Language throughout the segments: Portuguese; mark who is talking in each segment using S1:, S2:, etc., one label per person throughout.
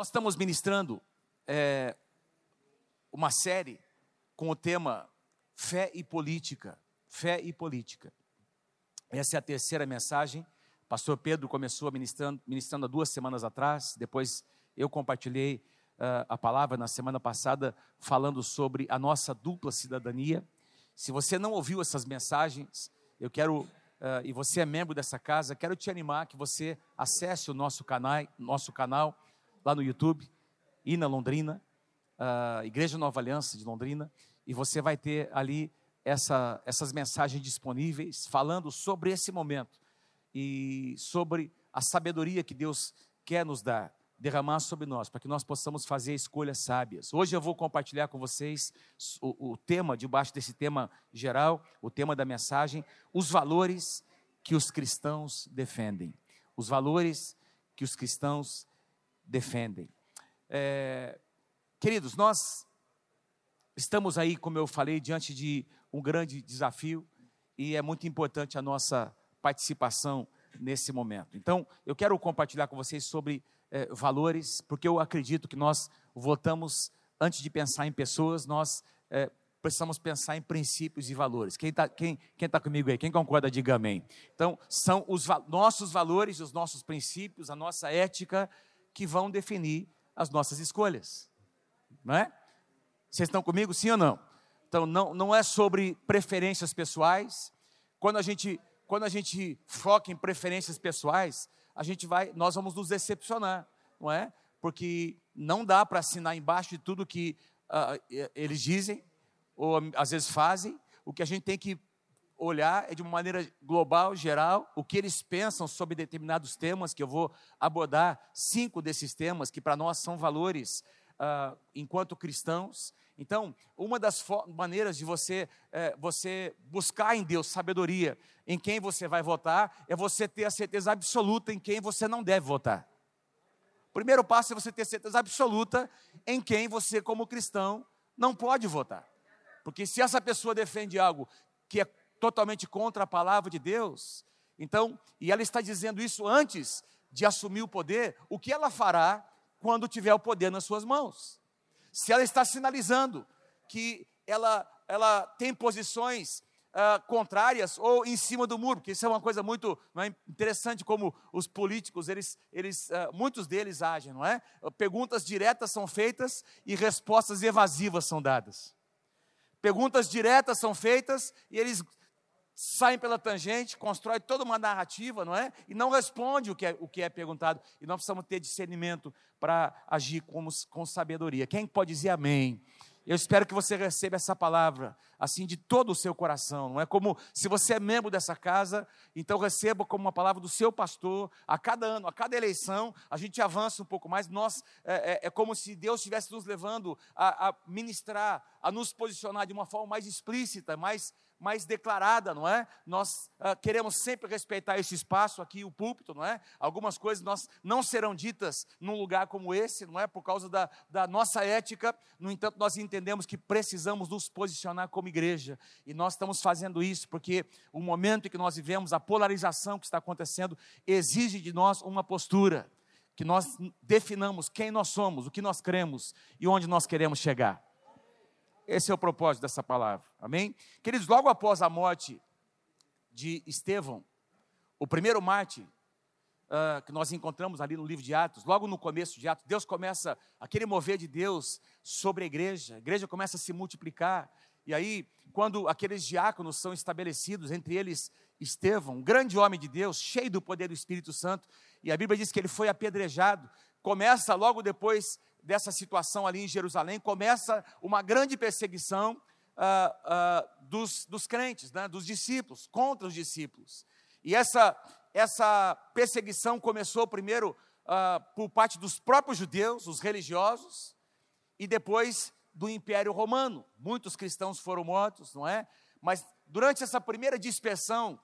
S1: Nós estamos ministrando é, uma série com o tema Fé e Política. Fé e Política. Essa é a terceira mensagem. Pastor Pedro começou ministrando, ministrando há duas semanas atrás, depois eu compartilhei uh, a palavra na semana passada, falando sobre a nossa dupla cidadania. Se você não ouviu essas mensagens, eu quero, uh, e você é membro dessa casa, quero te animar que você acesse o nosso canal, nosso canal lá no YouTube, e na Londrina, Igreja Nova Aliança de Londrina, e você vai ter ali essa, essas mensagens disponíveis falando sobre esse momento e sobre a sabedoria que Deus quer nos dar, derramar sobre nós, para que nós possamos fazer escolhas sábias. Hoje eu vou compartilhar com vocês o, o tema, debaixo desse tema geral, o tema da mensagem, os valores que os cristãos defendem. Os valores que os cristãos defendem. É, queridos, nós estamos aí, como eu falei, diante de um grande desafio e é muito importante a nossa participação nesse momento. Então, eu quero compartilhar com vocês sobre é, valores, porque eu acredito que nós votamos, antes de pensar em pessoas, nós é, precisamos pensar em princípios e valores. Quem está quem, quem tá comigo aí? Quem concorda, diga amém. Então, são os nossos valores, os nossos princípios, a nossa ética, que vão definir as nossas escolhas. Não é? Vocês estão comigo, sim ou não? Então, não, não é sobre preferências pessoais. Quando a gente quando a gente foca em preferências pessoais, a gente vai, nós vamos nos decepcionar, não é? Porque não dá para assinar embaixo de tudo que uh, eles dizem ou às vezes fazem. O que a gente tem que olhar é de uma maneira global, geral, o que eles pensam sobre determinados temas, que eu vou abordar cinco desses temas, que para nós são valores uh, enquanto cristãos. Então, uma das maneiras de você, é, você buscar em Deus sabedoria em quem você vai votar é você ter a certeza absoluta em quem você não deve votar. O primeiro passo é você ter certeza absoluta em quem você, como cristão, não pode votar. Porque se essa pessoa defende algo que é totalmente contra a palavra de Deus. Então, e ela está dizendo isso antes de assumir o poder, o que ela fará quando tiver o poder nas suas mãos? Se ela está sinalizando que ela, ela tem posições uh, contrárias ou em cima do muro, porque isso é uma coisa muito é, interessante como os políticos, eles, eles, uh, muitos deles agem, não é? Perguntas diretas são feitas e respostas evasivas são dadas. Perguntas diretas são feitas e eles saem pela tangente, constrói toda uma narrativa, não é? E não responde o que é, o que é perguntado. E nós precisamos ter discernimento para agir com, com sabedoria. Quem pode dizer amém? Eu espero que você receba essa palavra, assim, de todo o seu coração. Não é como se você é membro dessa casa, então receba como uma palavra do seu pastor. A cada ano, a cada eleição, a gente avança um pouco mais. Nós é, é, é como se Deus estivesse nos levando a, a ministrar, a nos posicionar de uma forma mais explícita, mais mais declarada, não é? Nós uh, queremos sempre respeitar esse espaço aqui, o púlpito, não é? Algumas coisas nós não serão ditas num lugar como esse, não é? Por causa da, da nossa ética. No entanto, nós entendemos que precisamos nos posicionar como igreja. E nós estamos fazendo isso porque o momento em que nós vivemos, a polarização que está acontecendo, exige de nós uma postura. Que nós definamos quem nós somos, o que nós cremos e onde nós queremos chegar. Esse é o propósito dessa palavra. Amém? Queridos, logo após a morte de Estevão, o primeiro mártir uh, que nós encontramos ali no livro de Atos, logo no começo de Atos, Deus começa, aquele mover de Deus sobre a igreja, a igreja começa a se multiplicar, e aí, quando aqueles diáconos são estabelecidos, entre eles Estevão, um grande homem de Deus, cheio do poder do Espírito Santo, e a Bíblia diz que ele foi apedrejado, começa logo depois dessa situação ali em Jerusalém, começa uma grande perseguição ah, ah, dos, dos crentes, né, dos discípulos, contra os discípulos. E essa, essa perseguição começou primeiro ah, por parte dos próprios judeus, os religiosos, e depois do Império Romano. Muitos cristãos foram mortos, não é? Mas durante essa primeira dispersão,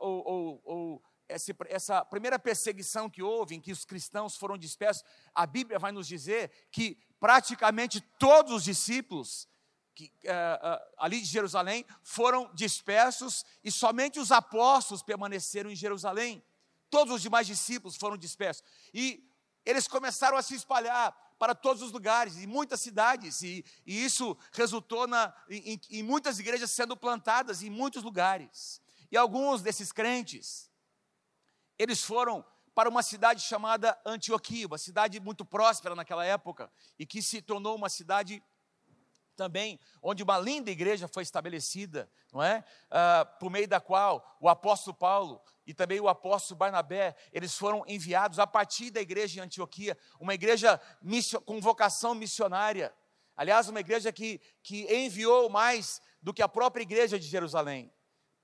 S1: ou, ou, ou essa primeira perseguição que houve, em que os cristãos foram dispersos, a Bíblia vai nos dizer que praticamente todos os discípulos que, uh, uh, ali de Jerusalém foram dispersos e somente os apóstolos permaneceram em Jerusalém. Todos os demais discípulos foram dispersos. E eles começaram a se espalhar para todos os lugares, em muitas cidades, e, e isso resultou na, em, em muitas igrejas sendo plantadas em muitos lugares. E alguns desses crentes, eles foram para uma cidade chamada Antioquia, uma cidade muito próspera naquela época, e que se tornou uma cidade também, onde uma linda igreja foi estabelecida, não é? Ah, por meio da qual o apóstolo Paulo e também o apóstolo Barnabé, eles foram enviados a partir da igreja em Antioquia, uma igreja com vocação missionária. Aliás, uma igreja que, que enviou mais do que a própria igreja de Jerusalém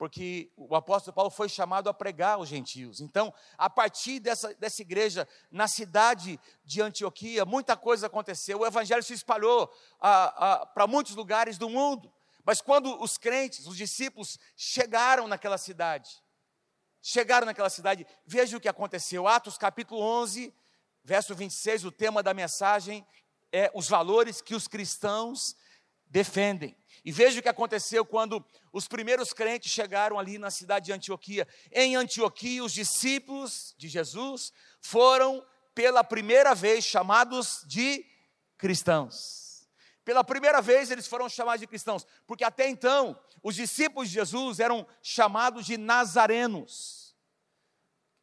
S1: porque o apóstolo Paulo foi chamado a pregar aos gentios. Então, a partir dessa, dessa igreja, na cidade de Antioquia, muita coisa aconteceu. O evangelho se espalhou para muitos lugares do mundo. Mas quando os crentes, os discípulos, chegaram naquela cidade, chegaram naquela cidade, veja o que aconteceu. Atos capítulo 11, verso 26, o tema da mensagem é os valores que os cristãos defendem. E veja o que aconteceu quando os primeiros crentes chegaram ali na cidade de Antioquia. Em Antioquia, os discípulos de Jesus foram pela primeira vez chamados de cristãos. Pela primeira vez eles foram chamados de cristãos, porque até então os discípulos de Jesus eram chamados de nazarenos.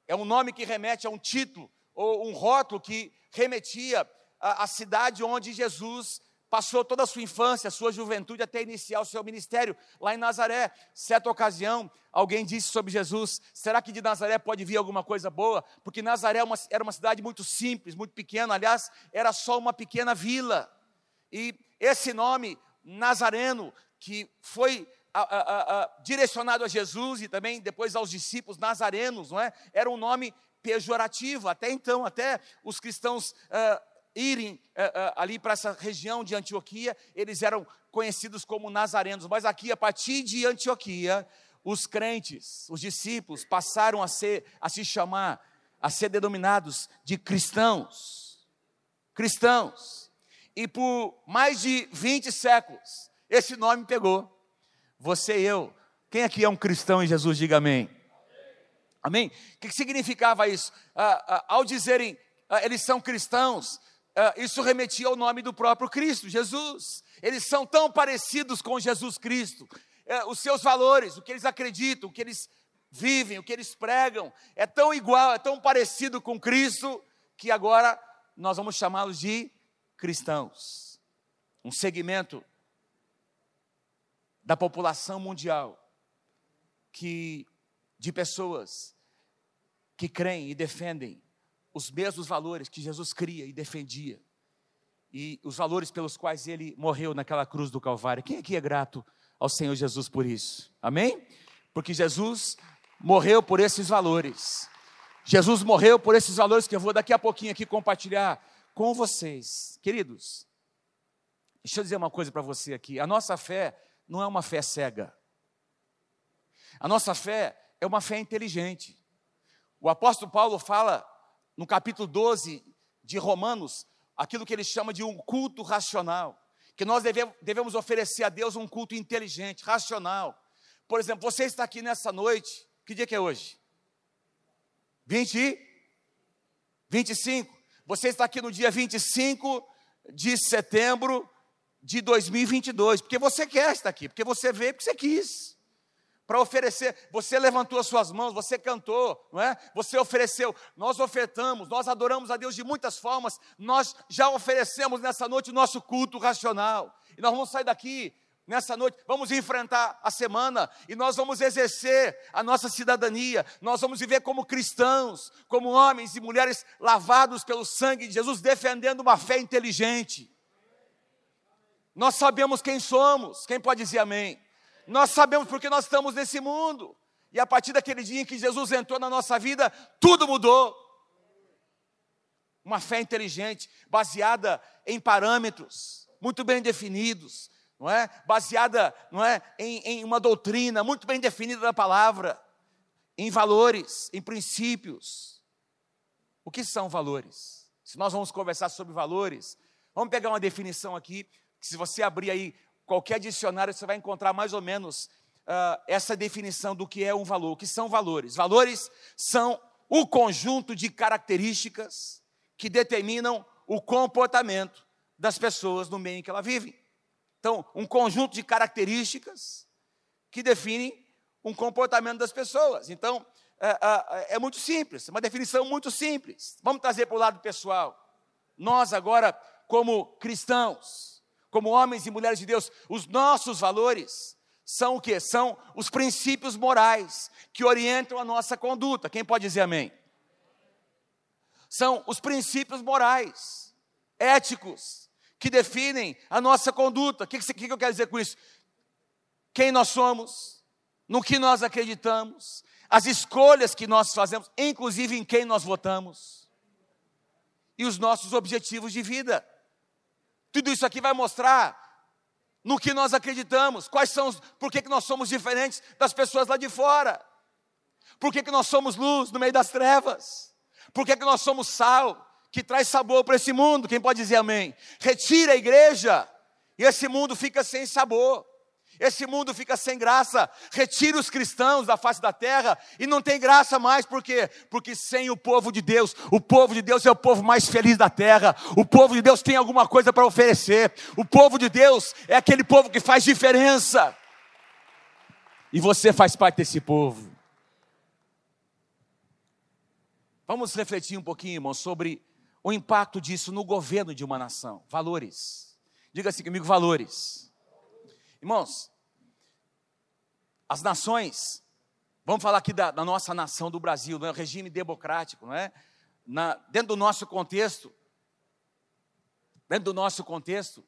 S1: É um nome que remete a um título ou um rótulo que remetia à cidade onde Jesus passou toda a sua infância, a sua juventude até iniciar o seu ministério lá em Nazaré. Certa ocasião, alguém disse sobre Jesus: será que de Nazaré pode vir alguma coisa boa? Porque Nazaré é era uma cidade muito simples, muito pequena, aliás, era só uma pequena vila. E esse nome, Nazareno, que foi a, a, a, direcionado a Jesus e também depois aos discípulos nazarenos, não é? Era um nome pejorativo. Até então, até os cristãos uh, irem uh, uh, ali para essa região de Antioquia, eles eram conhecidos como nazarenos, mas aqui, a partir de Antioquia, os crentes, os discípulos, passaram a, ser, a se chamar, a ser denominados de cristãos. Cristãos. E por mais de 20 séculos, esse nome pegou. Você e eu. Quem aqui é um cristão em Jesus? Diga amém. Amém? O que significava isso? Ah, ah, ao dizerem ah, eles são cristãos, isso remetia ao nome do próprio Cristo, Jesus. Eles são tão parecidos com Jesus Cristo. É, os seus valores, o que eles acreditam, o que eles vivem, o que eles pregam, é tão igual, é tão parecido com Cristo, que agora nós vamos chamá-los de cristãos. Um segmento da população mundial que de pessoas que creem e defendem os mesmos valores que Jesus cria e defendia, e os valores pelos quais ele morreu naquela cruz do Calvário. Quem aqui é grato ao Senhor Jesus por isso? Amém? Porque Jesus morreu por esses valores. Jesus morreu por esses valores que eu vou daqui a pouquinho aqui compartilhar com vocês. Queridos, deixa eu dizer uma coisa para você aqui. A nossa fé não é uma fé cega. A nossa fé é uma fé inteligente. O apóstolo Paulo fala no capítulo 12 de Romanos, aquilo que ele chama de um culto racional, que nós devemos oferecer a Deus um culto inteligente, racional. Por exemplo, você está aqui nessa noite, que dia que é hoje? 20 25. Você está aqui no dia 25 de setembro de 2022, porque você quer estar aqui, porque você veio, porque você quis para oferecer. Você levantou as suas mãos, você cantou, não é? Você ofereceu. Nós ofertamos, nós adoramos a Deus de muitas formas. Nós já oferecemos nessa noite o nosso culto racional. E nós vamos sair daqui nessa noite, vamos enfrentar a semana e nós vamos exercer a nossa cidadania. Nós vamos viver como cristãos, como homens e mulheres lavados pelo sangue de Jesus, defendendo uma fé inteligente. Nós sabemos quem somos. Quem pode dizer amém? Nós sabemos porque nós estamos nesse mundo. E a partir daquele dia em que Jesus entrou na nossa vida, tudo mudou. Uma fé inteligente, baseada em parâmetros muito bem definidos, não é? Baseada, não é, em, em uma doutrina muito bem definida da palavra, em valores, em princípios. O que são valores? Se nós vamos conversar sobre valores, vamos pegar uma definição aqui, que se você abrir aí qualquer dicionário você vai encontrar mais ou menos uh, essa definição do que é um valor, o que são valores. Valores são o conjunto de características que determinam o comportamento das pessoas no meio em que ela vive. Então, um conjunto de características que definem um comportamento das pessoas. Então, é, é, é muito simples, uma definição muito simples. Vamos trazer para o lado pessoal. Nós agora, como cristãos, como homens e mulheres de Deus, os nossos valores são o que? São os princípios morais que orientam a nossa conduta. Quem pode dizer amém? São os princípios morais, éticos, que definem a nossa conduta. O que, que, que eu quero dizer com isso? Quem nós somos, no que nós acreditamos, as escolhas que nós fazemos, inclusive em quem nós votamos, e os nossos objetivos de vida. Tudo isso aqui vai mostrar no que nós acreditamos, quais são por que, que nós somos diferentes das pessoas lá de fora, por que, que nós somos luz no meio das trevas, por que, que nós somos sal que traz sabor para esse mundo, quem pode dizer amém? Retira a igreja e esse mundo fica sem sabor. Esse mundo fica sem graça, retira os cristãos da face da terra e não tem graça mais, por quê? Porque sem o povo de Deus, o povo de Deus é o povo mais feliz da terra, o povo de Deus tem alguma coisa para oferecer, o povo de Deus é aquele povo que faz diferença, e você faz parte desse povo. Vamos refletir um pouquinho, irmão, sobre o impacto disso no governo de uma nação. Valores. Diga assim comigo: valores. Irmãos, as nações, vamos falar aqui da, da nossa nação do Brasil, é? regime democrático, não é? Na, dentro do nosso contexto, dentro do nosso contexto,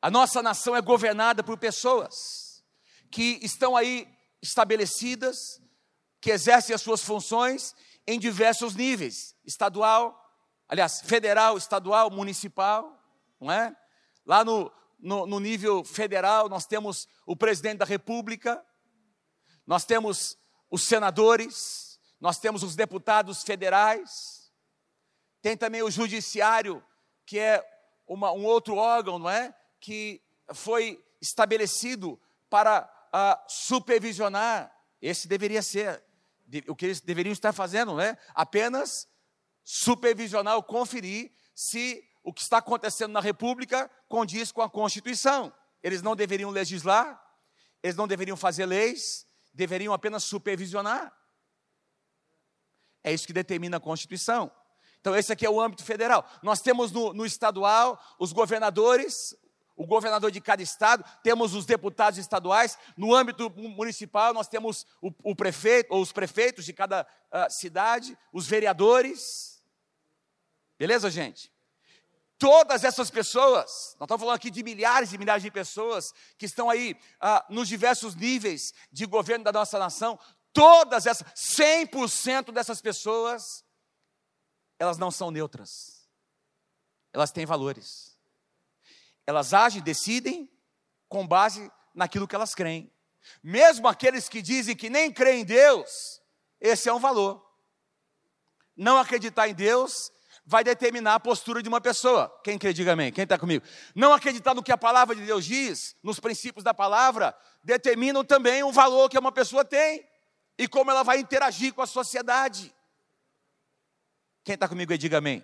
S1: a nossa nação é governada por pessoas que estão aí estabelecidas, que exercem as suas funções em diversos níveis, estadual, aliás, federal, estadual, municipal, não é? Lá no, no, no nível federal, nós temos o presidente da República, nós temos os senadores, nós temos os deputados federais, tem também o judiciário, que é uma, um outro órgão, não é? Que foi estabelecido para uh, supervisionar. Esse deveria ser o que eles deveriam estar fazendo, não é? Apenas supervisionar ou conferir se o que está acontecendo na República condiz com a Constituição. Eles não deveriam legislar, eles não deveriam fazer leis, deveriam apenas supervisionar. É isso que determina a Constituição. Então, esse aqui é o âmbito federal. Nós temos no, no estadual os governadores, o governador de cada estado, temos os deputados estaduais, no âmbito municipal nós temos o, o prefeito, ou os prefeitos de cada uh, cidade, os vereadores. Beleza, gente? Todas essas pessoas, nós estamos falando aqui de milhares e milhares de pessoas que estão aí ah, nos diversos níveis de governo da nossa nação, todas essas, 100% dessas pessoas, elas não são neutras, elas têm valores, elas agem, decidem com base naquilo que elas creem, mesmo aqueles que dizem que nem creem em Deus, esse é um valor. Não acreditar em Deus vai determinar a postura de uma pessoa. Quem quer, diga amém. Quem está comigo? Não acreditar no que a palavra de Deus diz, nos princípios da palavra, determinam também o valor que uma pessoa tem e como ela vai interagir com a sociedade. Quem está comigo aí, diga amém.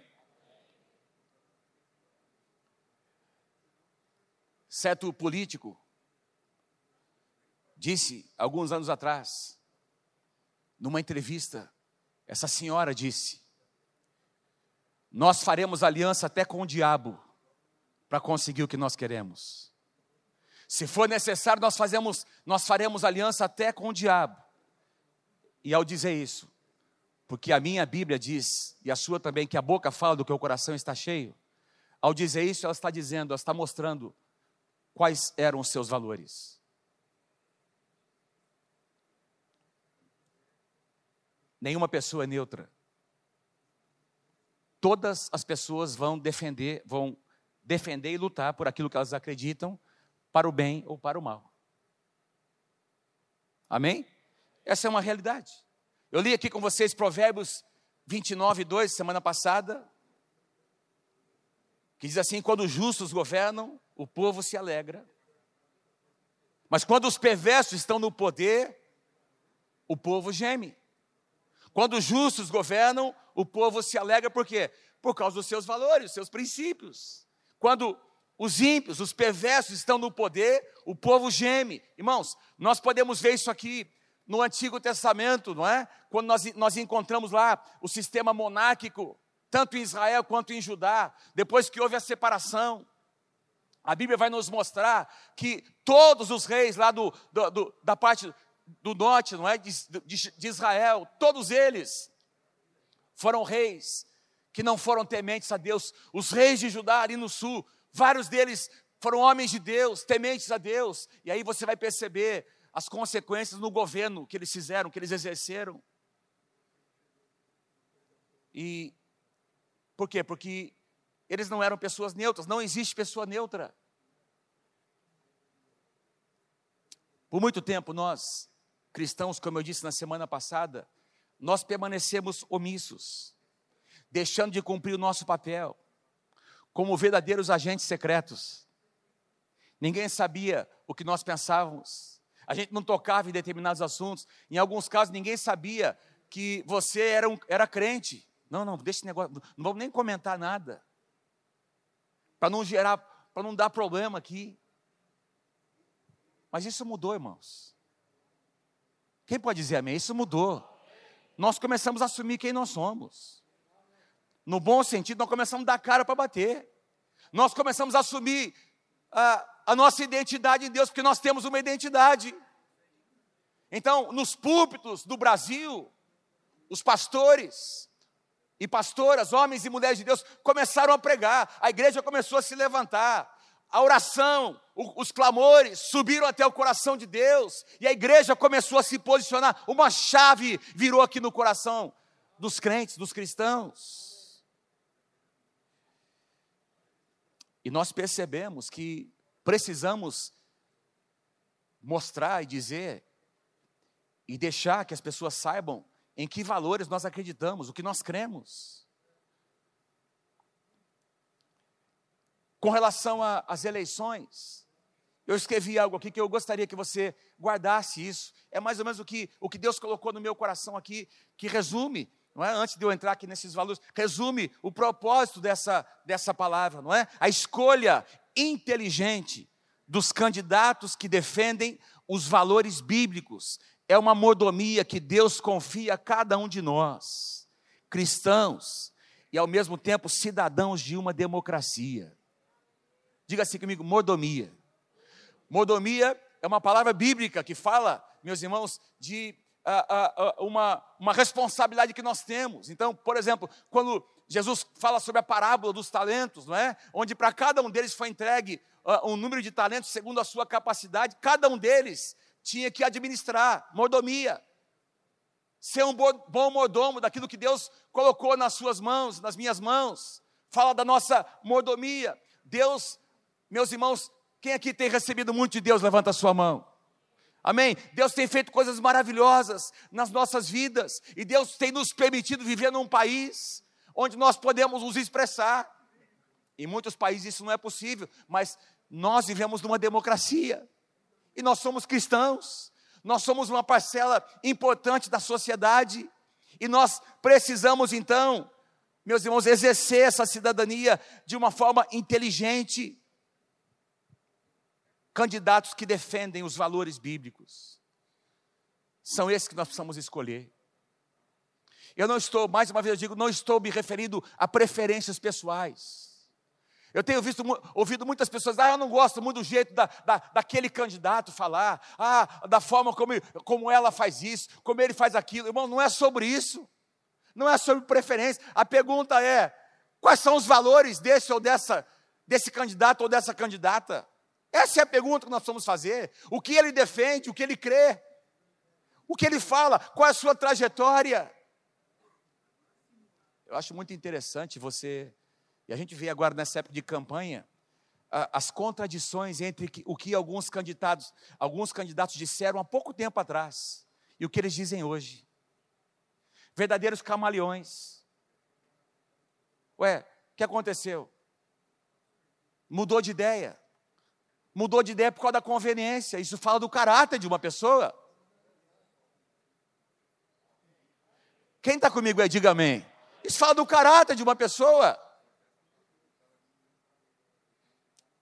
S1: Certo político disse, alguns anos atrás, numa entrevista, essa senhora disse: nós faremos aliança até com o diabo para conseguir o que nós queremos. Se for necessário, nós fazemos, nós faremos aliança até com o diabo. E ao dizer isso, porque a minha Bíblia diz, e a sua também, que a boca fala do que o coração está cheio, ao dizer isso, ela está dizendo, ela está mostrando quais eram os seus valores. Nenhuma pessoa é neutra todas as pessoas vão defender, vão defender e lutar por aquilo que elas acreditam, para o bem ou para o mal. Amém? Essa é uma realidade. Eu li aqui com vocês Provérbios 29, 2, semana passada, que diz assim: quando os justos governam, o povo se alegra. Mas quando os perversos estão no poder, o povo geme. Quando os justos governam, o povo se alegra por quê? Por causa dos seus valores, seus princípios. Quando os ímpios, os perversos estão no poder, o povo geme. Irmãos, nós podemos ver isso aqui no Antigo Testamento, não é? Quando nós, nós encontramos lá o sistema monárquico, tanto em Israel quanto em Judá, depois que houve a separação. A Bíblia vai nos mostrar que todos os reis lá do, do, do da parte do norte, não é? De, de, de Israel, todos eles foram reis que não foram tementes a Deus. Os reis de Judá ali no sul, vários deles foram homens de Deus, tementes a Deus. E aí você vai perceber as consequências no governo que eles fizeram, que eles exerceram. E por quê? Porque eles não eram pessoas neutras, não existe pessoa neutra. Por muito tempo nós, cristãos, como eu disse na semana passada, nós permanecemos omissos, deixando de cumprir o nosso papel como verdadeiros agentes secretos. Ninguém sabia o que nós pensávamos. A gente não tocava em determinados assuntos. Em alguns casos, ninguém sabia que você era, um, era crente. Não, não, deixa esse negócio, não vamos nem comentar nada. Para não gerar, para não dar problema aqui. Mas isso mudou, irmãos. Quem pode dizer amém? Isso mudou. Nós começamos a assumir quem nós somos. No bom sentido, nós começamos a dar cara para bater. Nós começamos a assumir a, a nossa identidade em Deus, porque nós temos uma identidade. Então, nos púlpitos do Brasil, os pastores e pastoras, homens e mulheres de Deus, começaram a pregar, a igreja começou a se levantar, a oração, os clamores subiram até o coração de Deus, e a igreja começou a se posicionar, uma chave virou aqui no coração dos crentes, dos cristãos. E nós percebemos que precisamos mostrar e dizer e deixar que as pessoas saibam em que valores nós acreditamos, o que nós cremos. Com relação às eleições, eu escrevi algo aqui que eu gostaria que você guardasse isso. É mais ou menos o que, o que Deus colocou no meu coração aqui, que resume, não é? Antes de eu entrar aqui nesses valores, resume o propósito dessa, dessa palavra, não é? A escolha inteligente dos candidatos que defendem os valores bíblicos. É uma mordomia que Deus confia a cada um de nós, cristãos, e ao mesmo tempo cidadãos de uma democracia. Diga assim comigo: mordomia. Mordomia é uma palavra bíblica que fala, meus irmãos, de uh, uh, uh, uma, uma responsabilidade que nós temos. Então, por exemplo, quando Jesus fala sobre a parábola dos talentos, não é? Onde para cada um deles foi entregue um número de talentos segundo a sua capacidade, cada um deles tinha que administrar, mordomia. Ser um bom mordomo daquilo que Deus colocou nas suas mãos, nas minhas mãos. Fala da nossa mordomia. Deus meus irmãos, quem aqui tem recebido muito de Deus, levanta a sua mão. Amém? Deus tem feito coisas maravilhosas nas nossas vidas, e Deus tem nos permitido viver num país onde nós podemos nos expressar. Em muitos países isso não é possível, mas nós vivemos numa democracia, e nós somos cristãos, nós somos uma parcela importante da sociedade, e nós precisamos então, meus irmãos, exercer essa cidadania de uma forma inteligente candidatos que defendem os valores bíblicos. São esses que nós precisamos escolher. Eu não estou, mais uma vez eu digo, não estou me referindo a preferências pessoais. Eu tenho visto, ouvido muitas pessoas, ah, eu não gosto muito do jeito da, da, daquele candidato falar, ah, da forma como, como ela faz isso, como ele faz aquilo. Irmão, não é sobre isso. Não é sobre preferência. A pergunta é: quais são os valores desse ou dessa, desse candidato ou dessa candidata? Essa é a pergunta que nós vamos fazer. O que ele defende, o que ele crê, o que ele fala, qual é a sua trajetória. Eu acho muito interessante você, e a gente vê agora nessa época de campanha, as contradições entre o que alguns candidatos, alguns candidatos disseram há pouco tempo atrás e o que eles dizem hoje. Verdadeiros camaleões. Ué, o que aconteceu? Mudou de ideia mudou de ideia por causa da conveniência. Isso fala do caráter de uma pessoa. Quem está comigo aí, diga amém. Isso fala do caráter de uma pessoa.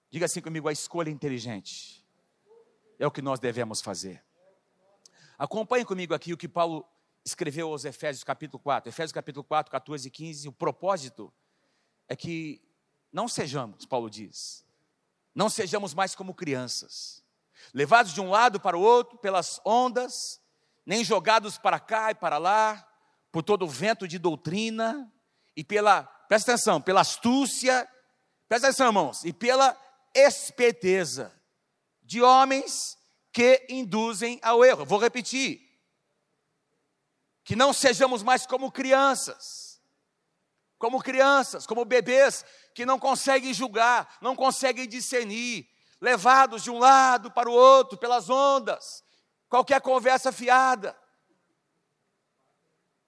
S1: Diga assim comigo: a escolha inteligente é o que nós devemos fazer. Acompanhe comigo aqui o que Paulo escreveu aos Efésios capítulo 4. Efésios capítulo 4, 14 e 15. O propósito é que não sejamos, Paulo diz, não sejamos mais como crianças, levados de um lado para o outro pelas ondas, nem jogados para cá e para lá, por todo o vento de doutrina e pela, presta atenção, pela astúcia, presta atenção, irmãos, e pela esperteza de homens que induzem ao erro. Vou repetir. Que não sejamos mais como crianças, como crianças, como bebês que não conseguem julgar, não conseguem discernir, levados de um lado para o outro pelas ondas, qualquer conversa fiada,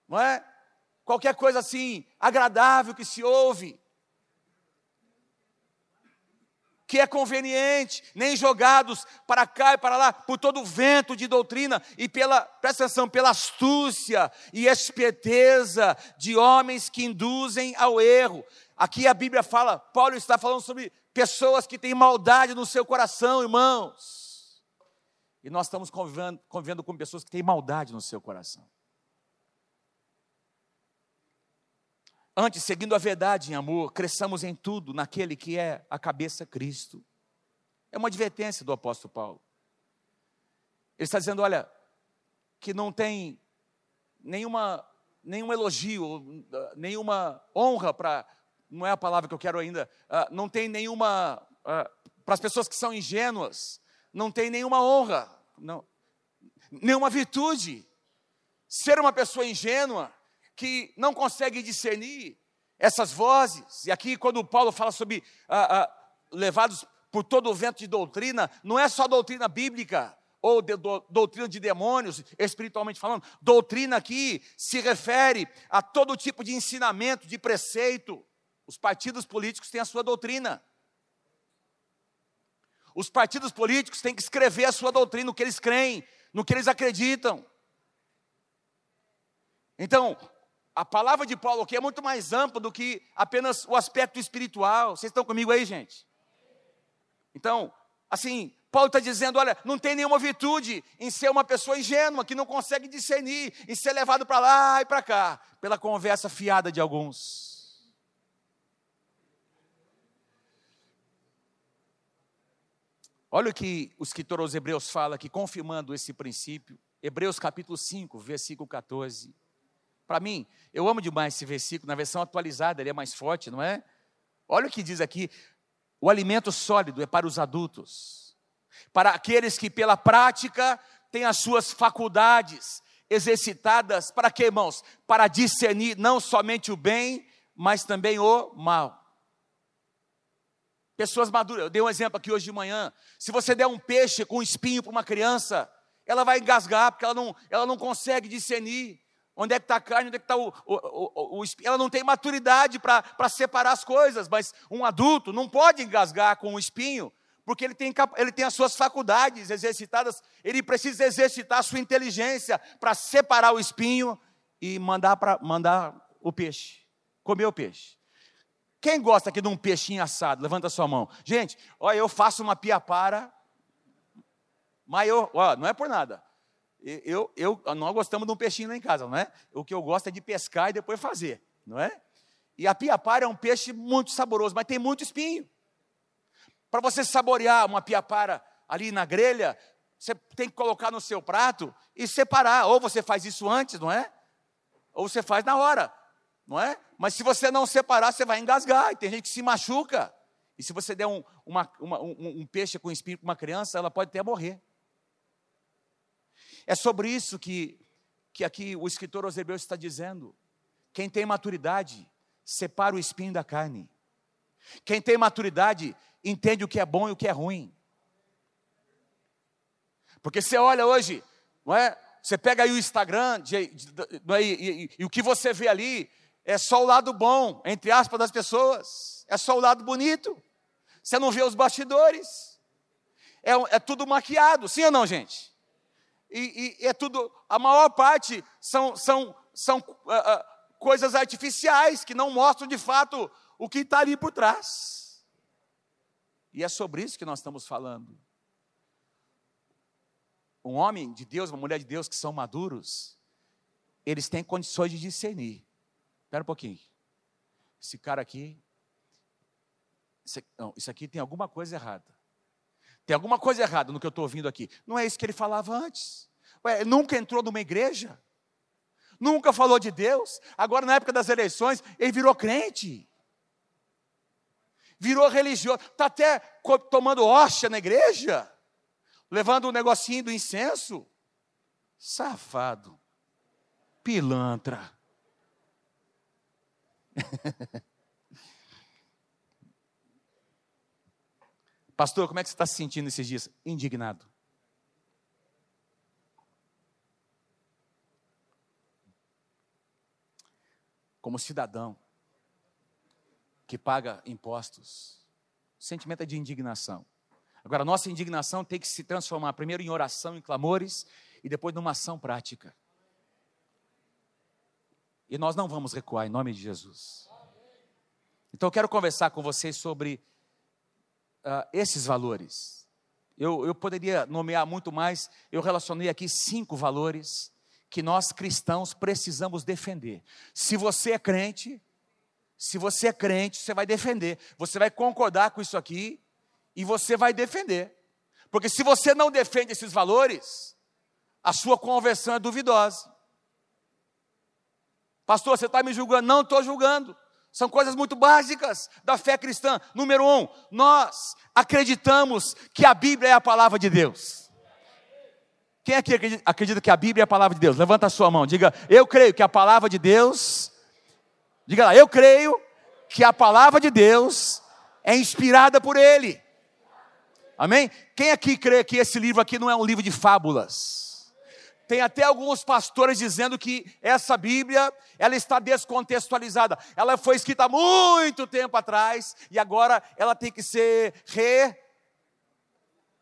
S1: não é? Qualquer coisa assim agradável que se ouve, que é conveniente, nem jogados para cá e para lá por todo o vento de doutrina e pela, presta atenção, pela astúcia e esperteza de homens que induzem ao erro. Aqui a Bíblia fala, Paulo está falando sobre pessoas que têm maldade no seu coração, irmãos. E nós estamos convivendo, convivendo com pessoas que têm maldade no seu coração. Antes, seguindo a verdade em amor, cresçamos em tudo naquele que é a cabeça Cristo. É uma advertência do apóstolo Paulo. Ele está dizendo: olha, que não tem nenhuma, nenhum elogio, nenhuma honra para, não é a palavra que eu quero ainda, uh, não tem nenhuma, uh, para as pessoas que são ingênuas, não tem nenhuma honra, não, nenhuma virtude. Ser uma pessoa ingênua que não consegue discernir essas vozes. E aqui, quando Paulo fala sobre ah, ah, levados por todo o vento de doutrina, não é só doutrina bíblica ou de, do, doutrina de demônios, espiritualmente falando. Doutrina aqui se refere a todo tipo de ensinamento, de preceito. Os partidos políticos têm a sua doutrina. Os partidos políticos têm que escrever a sua doutrina, no que eles creem, no que eles acreditam. Então, a palavra de Paulo aqui é muito mais ampla do que apenas o aspecto espiritual. Vocês estão comigo aí, gente? Então, assim, Paulo está dizendo: olha, não tem nenhuma virtude em ser uma pessoa ingênua, que não consegue discernir, em ser levado para lá e para cá, pela conversa fiada de alguns. Olha o que o escritor aos Hebreus fala aqui, confirmando esse princípio. Hebreus capítulo 5, versículo 14. Para mim, eu amo demais esse versículo, na versão atualizada ele é mais forte, não é? Olha o que diz aqui: o alimento sólido é para os adultos, para aqueles que pela prática têm as suas faculdades exercitadas, para que, irmãos? Para discernir não somente o bem, mas também o mal. Pessoas maduras, eu dei um exemplo aqui hoje de manhã. Se você der um peixe com um espinho para uma criança, ela vai engasgar, porque ela não, ela não consegue discernir. Onde é que está a carne, onde é que está o, o, o, o, Ela não tem maturidade para separar as coisas, mas um adulto não pode engasgar com o espinho, porque ele tem, ele tem as suas faculdades exercitadas, ele precisa exercitar a sua inteligência para separar o espinho e mandar, pra, mandar o peixe, comer o peixe. Quem gosta aqui de um peixinho assado? Levanta a sua mão. Gente, olha, eu faço uma piapara, mas ó, não é por nada. Eu, eu, nós gostamos de um peixinho lá em casa, não é? O que eu gosto é de pescar e depois fazer, não é? E a piapara é um peixe muito saboroso, mas tem muito espinho. Para você saborear uma piapara ali na grelha, você tem que colocar no seu prato e separar. Ou você faz isso antes, não é? Ou você faz na hora, não é? Mas se você não separar, você vai engasgar. E tem gente que se machuca. E se você der um, uma, uma, um, um peixe com espinho para uma criança, ela pode até morrer. É sobre isso que, que aqui o escritor aos está dizendo. Quem tem maturidade, separa o espinho da carne. Quem tem maturidade, entende o que é bom e o que é ruim. Porque você olha hoje, não é? Você pega aí o Instagram, de, de, de, é? e, e, e o que você vê ali é só o lado bom, entre aspas, das pessoas. É só o lado bonito. Você não vê os bastidores. É, é tudo maquiado, sim ou não, gente? E, e, é tudo, a maior parte são, são, são uh, uh, coisas artificiais que não mostram de fato o que está ali por trás. E é sobre isso que nós estamos falando. Um homem de Deus, uma mulher de Deus que são maduros, eles têm condições de discernir. Espera um pouquinho. Esse cara aqui, isso, não, isso aqui tem alguma coisa errada. Tem alguma coisa errada no que eu estou ouvindo aqui. Não é isso que ele falava antes. Ué, nunca entrou numa igreja nunca falou de Deus, agora na época das eleições, ele virou crente. Virou religioso, está até tomando hóstia na igreja, levando um negocinho do incenso. Safado, pilantra. Pastor, como é que você está se sentindo esses dias? Indignado. como cidadão que paga impostos, o sentimento é de indignação. Agora, nossa indignação tem que se transformar primeiro em oração, em clamores e depois numa ação prática. E nós não vamos recuar em nome de Jesus. Então, eu quero conversar com vocês sobre uh, esses valores. Eu, eu poderia nomear muito mais, eu relacionei aqui cinco valores que nós cristãos precisamos defender. Se você é crente, se você é crente, você vai defender. Você vai concordar com isso aqui e você vai defender. Porque se você não defende esses valores, a sua conversão é duvidosa. Pastor, você está me julgando? Não estou julgando. São coisas muito básicas da fé cristã. Número um, nós acreditamos que a Bíblia é a palavra de Deus. Quem aqui acredita que a Bíblia é a palavra de Deus? Levanta a sua mão, diga: Eu creio que a palavra de Deus. Diga lá, eu creio que a palavra de Deus é inspirada por Ele. Amém? Quem aqui crê que esse livro aqui não é um livro de fábulas? Tem até alguns pastores dizendo que essa Bíblia, ela está descontextualizada. Ela foi escrita há muito tempo atrás e agora ela tem que ser re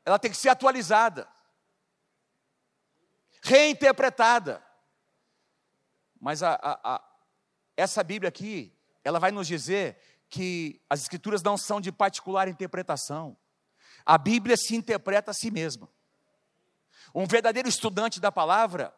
S1: ela tem que ser atualizada reinterpretada. Mas a, a, a, essa Bíblia aqui, ela vai nos dizer que as Escrituras não são de particular interpretação. A Bíblia se interpreta a si mesma. Um verdadeiro estudante da palavra,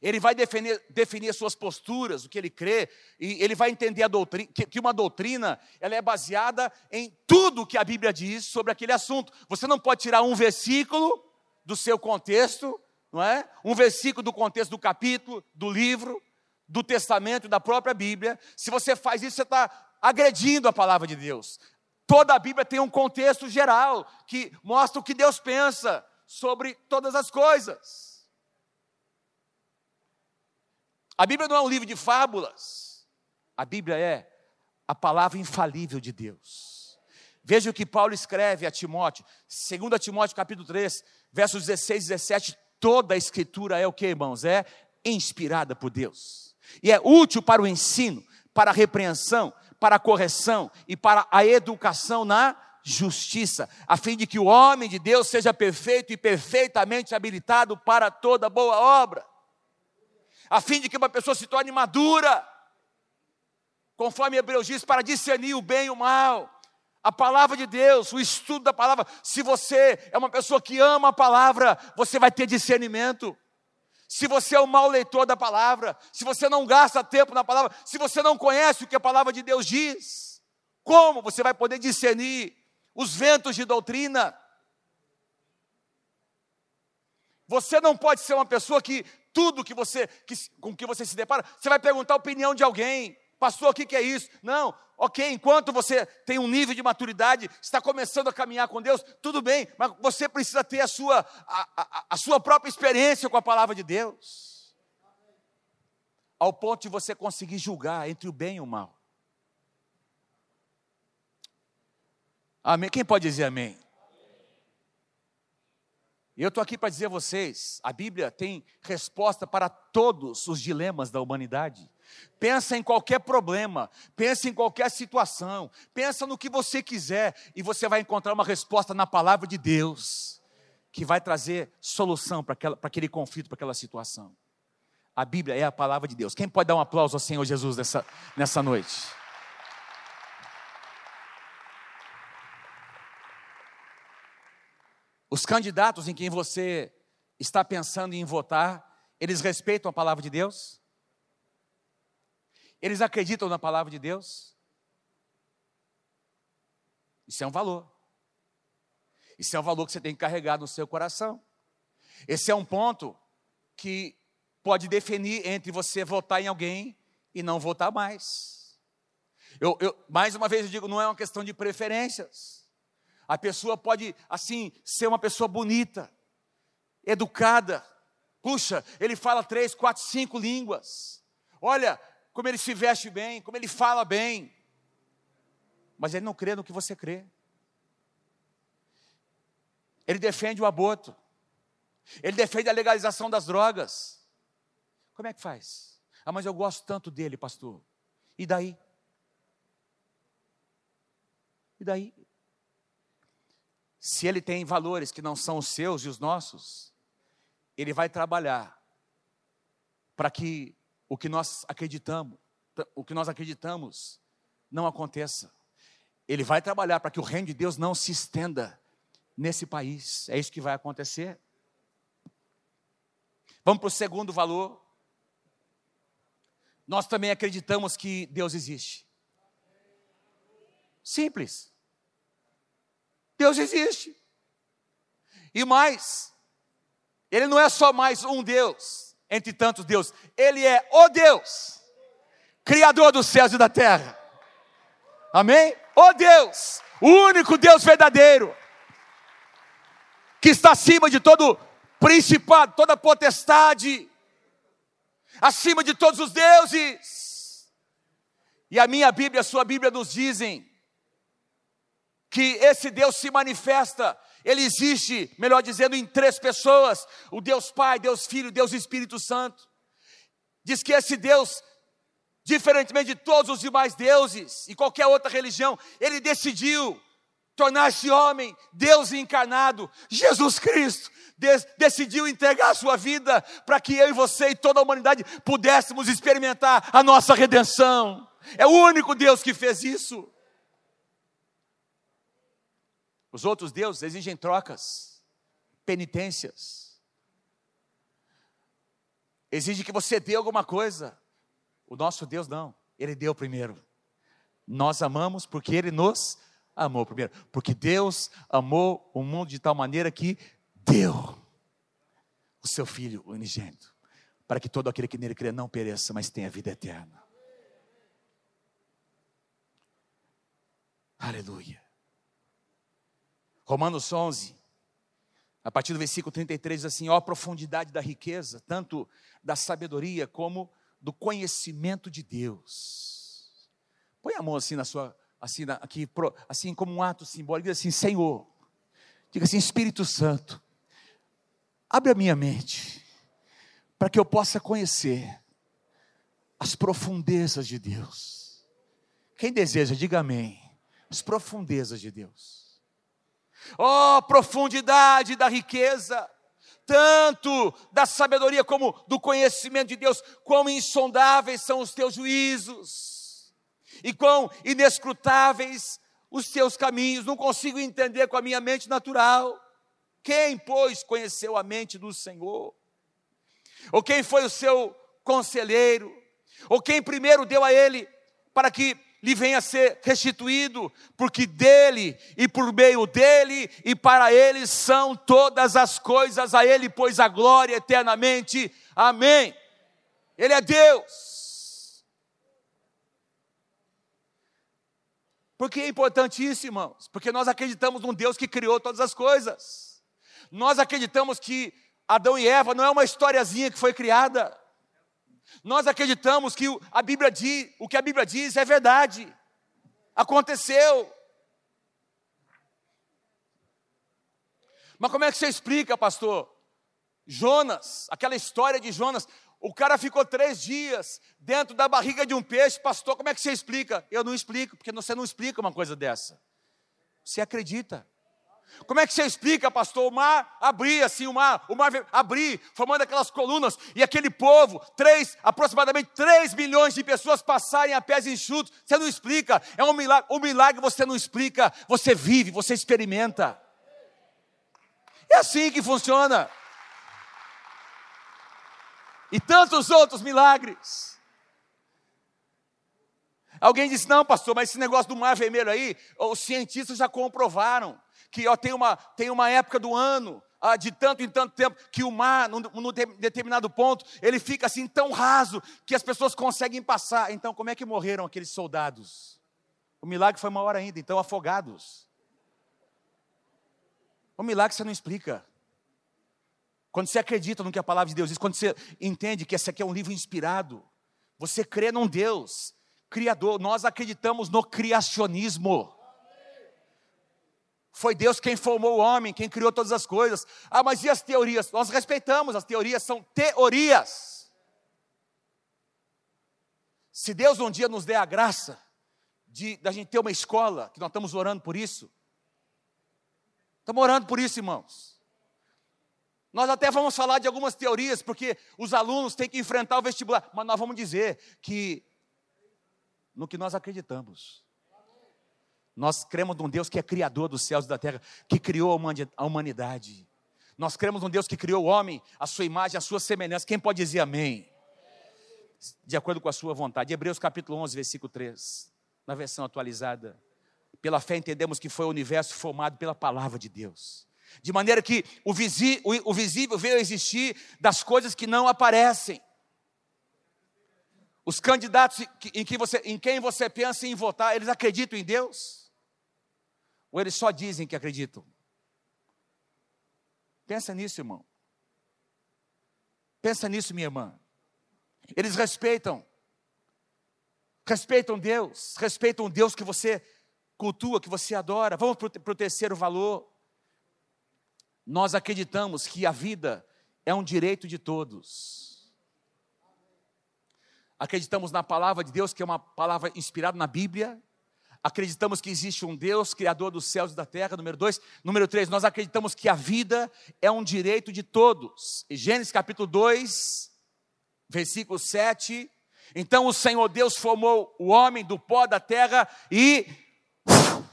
S1: ele vai definir, definir suas posturas, o que ele crê, e ele vai entender doutrina, que, que uma doutrina ela é baseada em tudo que a Bíblia diz sobre aquele assunto. Você não pode tirar um versículo do seu contexto não é? Um versículo do contexto do capítulo, do livro, do testamento, da própria Bíblia. Se você faz isso, você está agredindo a palavra de Deus. Toda a Bíblia tem um contexto geral que mostra o que Deus pensa sobre todas as coisas. A Bíblia não é um livro de fábulas. A Bíblia é a palavra infalível de Deus. Veja o que Paulo escreve a Timóteo, 2 Timóteo capítulo 3, versos 16 e 17, Toda a escritura é o que, irmãos? É inspirada por Deus. E é útil para o ensino, para a repreensão, para a correção e para a educação na justiça, a fim de que o homem de Deus seja perfeito e perfeitamente habilitado para toda boa obra. A fim de que uma pessoa se torne madura, conforme Hebreus diz, para discernir o bem e o mal a palavra de Deus, o estudo da palavra. Se você é uma pessoa que ama a palavra, você vai ter discernimento. Se você é um mau leitor da palavra, se você não gasta tempo na palavra, se você não conhece o que a palavra de Deus diz, como você vai poder discernir os ventos de doutrina? Você não pode ser uma pessoa que tudo que você que, com que você se depara, você vai perguntar a opinião de alguém. Pastor, o que, que é isso? Não, ok, enquanto você tem um nível de maturidade, está começando a caminhar com Deus, tudo bem, mas você precisa ter a sua, a, a, a sua própria experiência com a palavra de Deus, ao ponto de você conseguir julgar entre o bem e o mal. Amém? Quem pode dizer amém? E eu estou aqui para dizer a vocês: a Bíblia tem resposta para todos os dilemas da humanidade. Pensa em qualquer problema, pensa em qualquer situação, pensa no que você quiser e você vai encontrar uma resposta na palavra de Deus que vai trazer solução para aquele conflito, para aquela situação. A Bíblia é a palavra de Deus. Quem pode dar um aplauso ao Senhor Jesus nessa, nessa noite? Os candidatos em quem você está pensando em votar, eles respeitam a palavra de Deus? Eles acreditam na palavra de Deus? Isso é um valor. Isso é um valor que você tem que carregar no seu coração. Esse é um ponto que pode definir entre você votar em alguém e não votar mais. Eu, eu, mais uma vez eu digo, não é uma questão de preferências. A pessoa pode, assim, ser uma pessoa bonita, educada. Puxa, ele fala três, quatro, cinco línguas. Olha como ele se veste bem, como ele fala bem. Mas ele não crê no que você crê. Ele defende o aborto. Ele defende a legalização das drogas. Como é que faz? Ah, mas eu gosto tanto dele, pastor. E daí? E daí? Se ele tem valores que não são os seus e os nossos, ele vai trabalhar para que o que nós acreditamos, o que nós acreditamos não aconteça. Ele vai trabalhar para que o reino de Deus não se estenda nesse país. É isso que vai acontecer. Vamos para o segundo valor. Nós também acreditamos que Deus existe. Simples. Deus existe. E mais, Ele não é só mais um Deus, entre tantos deuses, Ele é o Deus, Criador dos céus e da terra. Amém? O Deus, o único Deus verdadeiro, que está acima de todo principado, toda potestade, acima de todos os deuses. E a minha Bíblia, a sua Bíblia nos dizem que esse Deus se manifesta, ele existe, melhor dizendo, em três pessoas: o Deus Pai, Deus Filho, Deus Espírito Santo. Diz que esse Deus, diferentemente de todos os demais deuses e qualquer outra religião, ele decidiu tornar-se homem, Deus encarnado, Jesus Cristo, decidiu entregar a sua vida para que eu e você e toda a humanidade pudéssemos experimentar a nossa redenção. É o único Deus que fez isso. Os outros deuses exigem trocas, penitências. Exige que você dê alguma coisa. O nosso Deus não, ele deu primeiro. Nós amamos porque ele nos amou primeiro. Porque Deus amou o mundo de tal maneira que deu o seu Filho unigênito, para que todo aquele que nele crê não pereça, mas tenha vida eterna. Aleluia. Romanos 11, a partir do versículo 33, diz assim: ó a profundidade da riqueza, tanto da sabedoria como do conhecimento de Deus. Põe a mão assim na sua, assim, aqui, assim como um ato simbólico, diz assim: Senhor, diga assim, Espírito Santo, abre a minha mente, para que eu possa conhecer as profundezas de Deus. Quem deseja, diga amém. As profundezas de Deus. Oh, profundidade da riqueza, tanto da sabedoria como do conhecimento de Deus, quão insondáveis são os teus juízos, e quão inescrutáveis os teus caminhos, não consigo entender com a minha mente natural. Quem, pois, conheceu a mente do Senhor? Ou quem foi o seu conselheiro? Ou quem primeiro deu a ele para que lhe venha a ser restituído? Porque dele e por meio dele e para ele são todas as coisas, a ele, pois a glória eternamente. Amém. Ele é Deus. Por que é importante isso, irmãos? Porque nós acreditamos num Deus que criou todas as coisas. Nós acreditamos que Adão e Eva não é uma historiazinha que foi criada. Nós acreditamos que a Bíblia diz, o que a Bíblia diz é verdade. Aconteceu. Mas como é que você explica, pastor? Jonas, aquela história de Jonas, o cara ficou três dias dentro da barriga de um peixe, pastor, como é que você explica? Eu não explico, porque você não explica uma coisa dessa. Você acredita. Como é que você explica, pastor? O mar abrir assim, o mar, o mar abrir, formando aquelas colunas, e aquele povo, três, aproximadamente 3 milhões de pessoas passarem a pés enxutos. Você não explica, é um milagre. O milagre você não explica, você vive, você experimenta. É assim que funciona. E tantos outros milagres. Alguém disse: não, pastor, mas esse negócio do mar vermelho aí, os cientistas já comprovaram que ó, tem, uma, tem uma época do ano, ah, de tanto em tanto tempo, que o mar, num, num determinado ponto, ele fica assim tão raso que as pessoas conseguem passar. Então, como é que morreram aqueles soldados? O milagre foi maior ainda, então afogados. O milagre você não explica. Quando você acredita no que a palavra de Deus diz, quando você entende que esse aqui é um livro inspirado, você crê num Deus criador. Nós acreditamos no criacionismo. Foi Deus quem formou o homem, quem criou todas as coisas. Ah, mas e as teorias? Nós respeitamos, as teorias são teorias. Se Deus um dia nos der a graça de da gente ter uma escola, que nós estamos orando por isso. Estamos orando por isso, irmãos. Nós até vamos falar de algumas teorias, porque os alunos têm que enfrentar o vestibular, mas nós vamos dizer que no que nós acreditamos. Nós cremos num Deus que é criador dos céus e da terra, que criou a humanidade. Nós cremos num Deus que criou o homem, a sua imagem, a sua semelhança. Quem pode dizer amém? De acordo com a sua vontade. Hebreus capítulo 11, versículo 3, na versão atualizada. Pela fé entendemos que foi o universo formado pela palavra de Deus. De maneira que o, visi, o, o visível veio a existir das coisas que não aparecem. Os candidatos em, que você, em quem você pensa em votar, eles acreditam em Deus? Ou eles só dizem que acreditam? Pensa nisso, irmão. Pensa nisso, minha irmã. Eles respeitam. Respeitam Deus. Respeitam Deus que você cultua, que você adora. Vamos para o terceiro valor. Nós acreditamos que a vida é um direito de todos. Acreditamos na palavra de Deus, que é uma palavra inspirada na Bíblia. Acreditamos que existe um Deus, Criador dos céus e da terra. Número dois. Número três, nós acreditamos que a vida é um direito de todos. E Gênesis capítulo 2, versículo 7. Então o Senhor Deus formou o homem do pó da terra e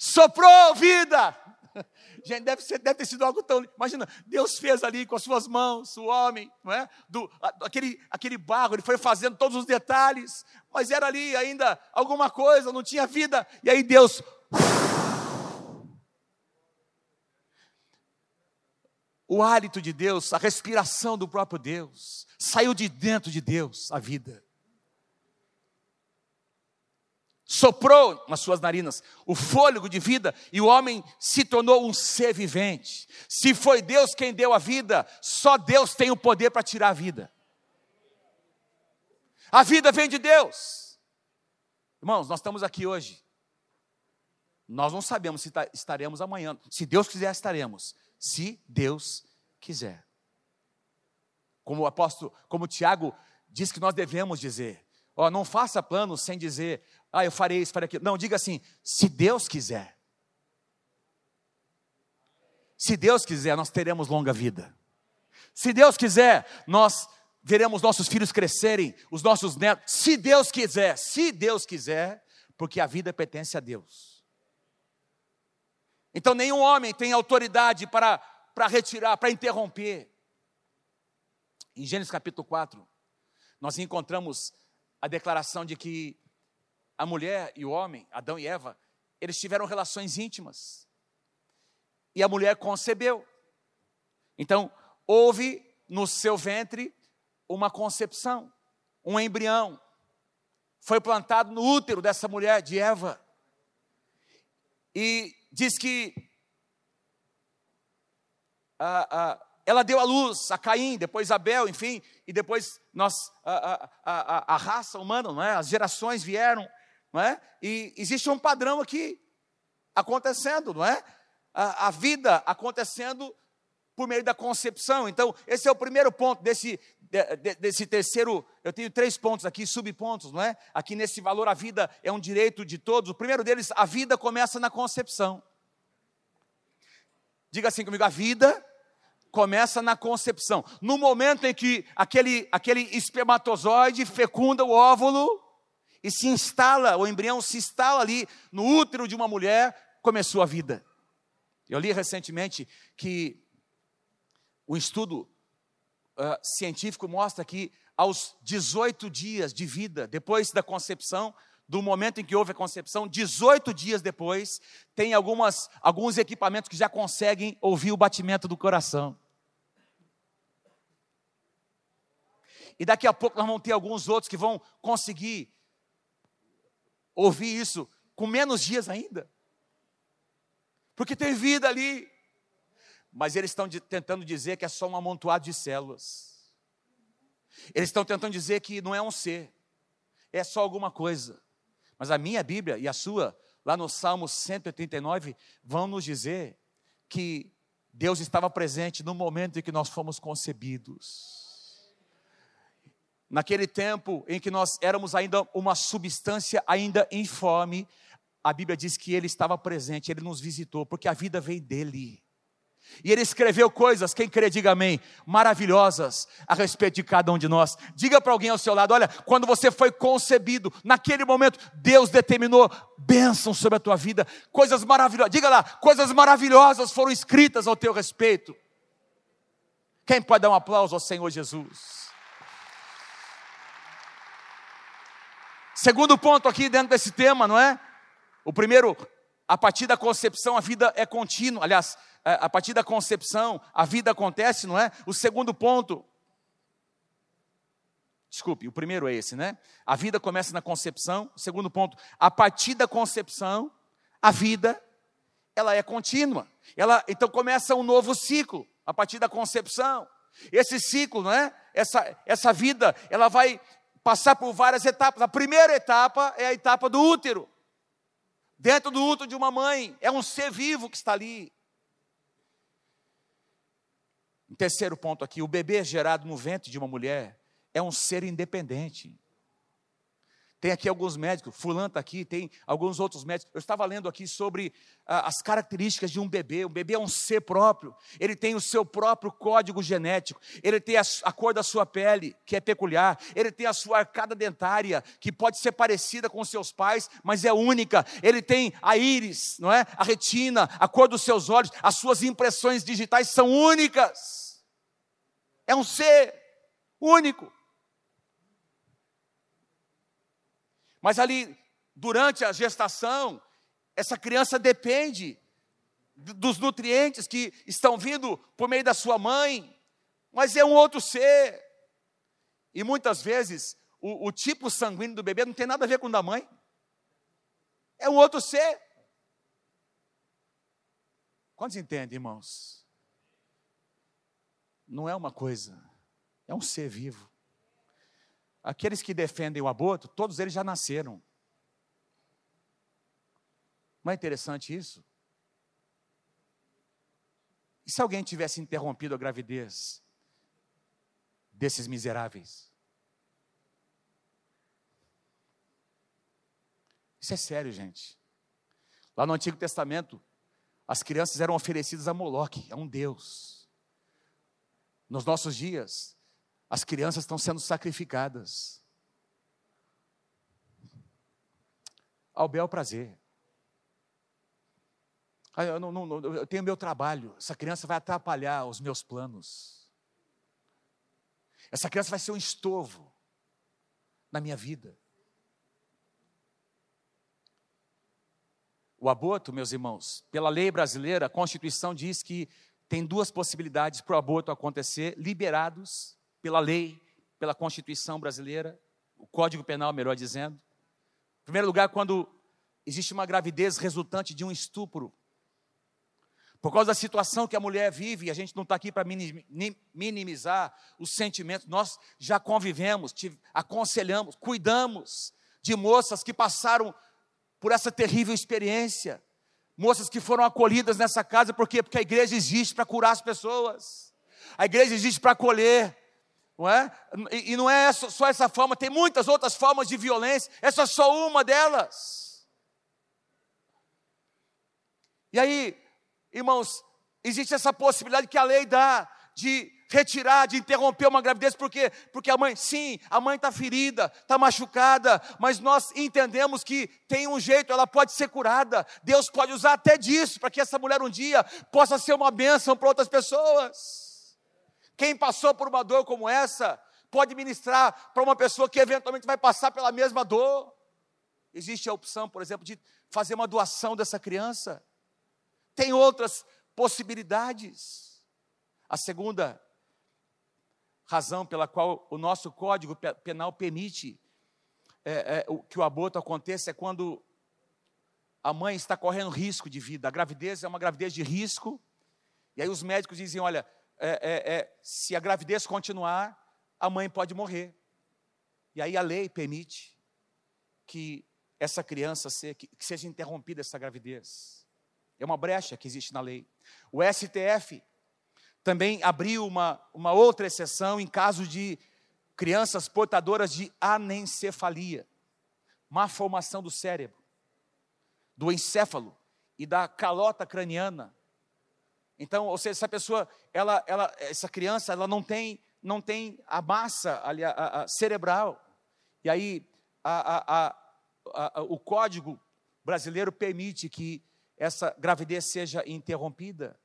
S1: Soprou vida. Gente, deve, ser, deve ter sido algo tão. Imagina, Deus fez ali com as suas mãos, o homem, não é? Do, aquele, aquele barro, ele foi fazendo todos os detalhes, mas era ali ainda alguma coisa, não tinha vida. E aí Deus. O hálito de Deus, a respiração do próprio Deus, saiu de dentro de Deus a vida soprou nas suas narinas o fôlego de vida e o homem se tornou um ser vivente. Se foi Deus quem deu a vida, só Deus tem o poder para tirar a vida. A vida vem de Deus. Irmãos, nós estamos aqui hoje. Nós não sabemos se estaremos amanhã. Se Deus quiser, estaremos. Se Deus quiser. Como o apóstolo, como Tiago diz que nós devemos dizer. Ó, não faça planos sem dizer, ah, eu farei isso, farei aquilo. Não, diga assim: se Deus quiser. Se Deus quiser, nós teremos longa vida. Se Deus quiser, nós veremos nossos filhos crescerem, os nossos netos. Se Deus quiser, se Deus quiser, porque a vida pertence a Deus. Então, nenhum homem tem autoridade para, para retirar, para interromper. Em Gênesis capítulo 4, nós encontramos a declaração de que a mulher e o homem, Adão e Eva, eles tiveram relações íntimas. E a mulher concebeu. Então, houve no seu ventre uma concepção, um embrião. Foi plantado no útero dessa mulher, de Eva. E diz que a, a, ela deu a luz a Caim, depois Abel, enfim, e depois nós, a, a, a raça humana, não é? as gerações vieram não é? E existe um padrão aqui acontecendo, não é? A, a vida acontecendo por meio da concepção. Então, esse é o primeiro ponto desse, desse terceiro. Eu tenho três pontos aqui, subpontos, não é? Aqui nesse valor, a vida é um direito de todos. O primeiro deles, a vida começa na concepção. Diga assim comigo: a vida começa na concepção. No momento em que aquele, aquele espermatozoide fecunda o óvulo e se instala, o embrião se instala ali no útero de uma mulher, começou a vida. Eu li recentemente que o estudo uh, científico mostra que aos 18 dias de vida, depois da concepção, do momento em que houve a concepção, 18 dias depois, tem algumas, alguns equipamentos que já conseguem ouvir o batimento do coração. E daqui a pouco nós vamos ter alguns outros que vão conseguir ouvir isso com menos dias ainda. Porque tem vida ali. Mas eles estão tentando dizer que é só um amontoado de células. Eles estão tentando dizer que não é um ser, é só alguma coisa. Mas a minha Bíblia e a sua, lá no Salmo 139, vão nos dizer que Deus estava presente no momento em que nós fomos concebidos. Naquele tempo em que nós éramos ainda uma substância ainda informe, a Bíblia diz que ele estava presente, ele nos visitou, porque a vida veio dele. E ele escreveu coisas, quem crê, diga amém, maravilhosas a respeito de cada um de nós. Diga para alguém ao seu lado: olha, quando você foi concebido, naquele momento, Deus determinou bênção sobre a tua vida, coisas maravilhosas. Diga lá, coisas maravilhosas foram escritas ao teu respeito. Quem pode dar um aplauso ao Senhor Jesus? Segundo ponto aqui dentro desse tema, não é? O primeiro, a partir da concepção a vida é contínua. Aliás, é, a partir da concepção a vida acontece, não é? O segundo ponto, desculpe, o primeiro é esse, né? A vida começa na concepção. Segundo ponto, a partir da concepção a vida ela é contínua. Ela então começa um novo ciclo a partir da concepção. Esse ciclo, não é? Essa, essa vida, ela vai passar por várias etapas. A primeira etapa é a etapa do útero. Dentro do útero de uma mãe, é um ser vivo que está ali. Um terceiro ponto aqui: o bebê gerado no ventre de uma mulher é um ser independente. Tem aqui alguns médicos, fulano está aqui, tem alguns outros médicos. Eu estava lendo aqui sobre ah, as características de um bebê. O bebê é um ser próprio, ele tem o seu próprio código genético, ele tem a, a cor da sua pele, que é peculiar, ele tem a sua arcada dentária, que pode ser parecida com seus pais, mas é única. Ele tem a íris, não é? A retina, a cor dos seus olhos, as suas impressões digitais são únicas. É um ser único. Mas ali, durante a gestação, essa criança depende dos nutrientes que estão vindo por meio da sua mãe, mas é um outro ser. E muitas vezes, o, o tipo sanguíneo do bebê não tem nada a ver com o da mãe, é um outro ser. Quantos entendem, irmãos? Não é uma coisa, é um ser vivo. Aqueles que defendem o aborto, todos eles já nasceram. Não é interessante isso? E se alguém tivesse interrompido a gravidez desses miseráveis? Isso é sério, gente. Lá no Antigo Testamento, as crianças eram oferecidas a Moloque, a um Deus. Nos nossos dias, as crianças estão sendo sacrificadas. Ao bel prazer. Ah, eu, não, não, eu tenho meu trabalho, essa criança vai atrapalhar os meus planos. Essa criança vai ser um estorvo na minha vida. O aborto, meus irmãos, pela lei brasileira, a Constituição diz que tem duas possibilidades para o aborto acontecer: liberados pela lei, pela Constituição brasileira, o Código Penal, melhor dizendo. Em primeiro lugar, quando existe uma gravidez resultante de um estupro. Por causa da situação que a mulher vive, e a gente não está aqui para minimizar os sentimentos, nós já convivemos, aconselhamos, cuidamos de moças que passaram por essa terrível experiência. moças que foram acolhidas nessa casa, por quê? Porque a igreja existe para curar as pessoas, a igreja existe para acolher, não é? E, não é só essa forma, tem muitas outras formas de violência, essa é só uma delas. E aí, irmãos, existe essa possibilidade que a lei dá de retirar, de interromper uma gravidez, por quê? Porque a mãe, sim, a mãe está ferida, está machucada, mas nós entendemos que tem um jeito, ela pode ser curada. Deus pode usar até disso, para que essa mulher um dia possa ser uma bênção para outras pessoas. Quem passou por uma dor como essa, pode ministrar para uma pessoa que eventualmente vai passar pela mesma dor. Existe a opção, por exemplo, de fazer uma doação dessa criança. Tem outras possibilidades. A segunda razão pela qual o nosso Código Penal permite é, é, que o aborto aconteça é quando a mãe está correndo risco de vida. A gravidez é uma gravidez de risco. E aí os médicos dizem: olha, é, é, é se a gravidez continuar, a mãe pode morrer. E aí a lei permite que essa criança seja, que seja interrompida essa gravidez. É uma brecha que existe na lei. O STF também abriu uma, uma outra exceção em caso de crianças portadoras de anencefalia, má formação do cérebro, do encéfalo e da calota craniana. Então, ou seja, essa pessoa, ela, ela, essa criança, ela não tem, não tem a massa ali, a, a, a cerebral. E aí, a, o código brasileiro permite que essa gravidez seja interrompida.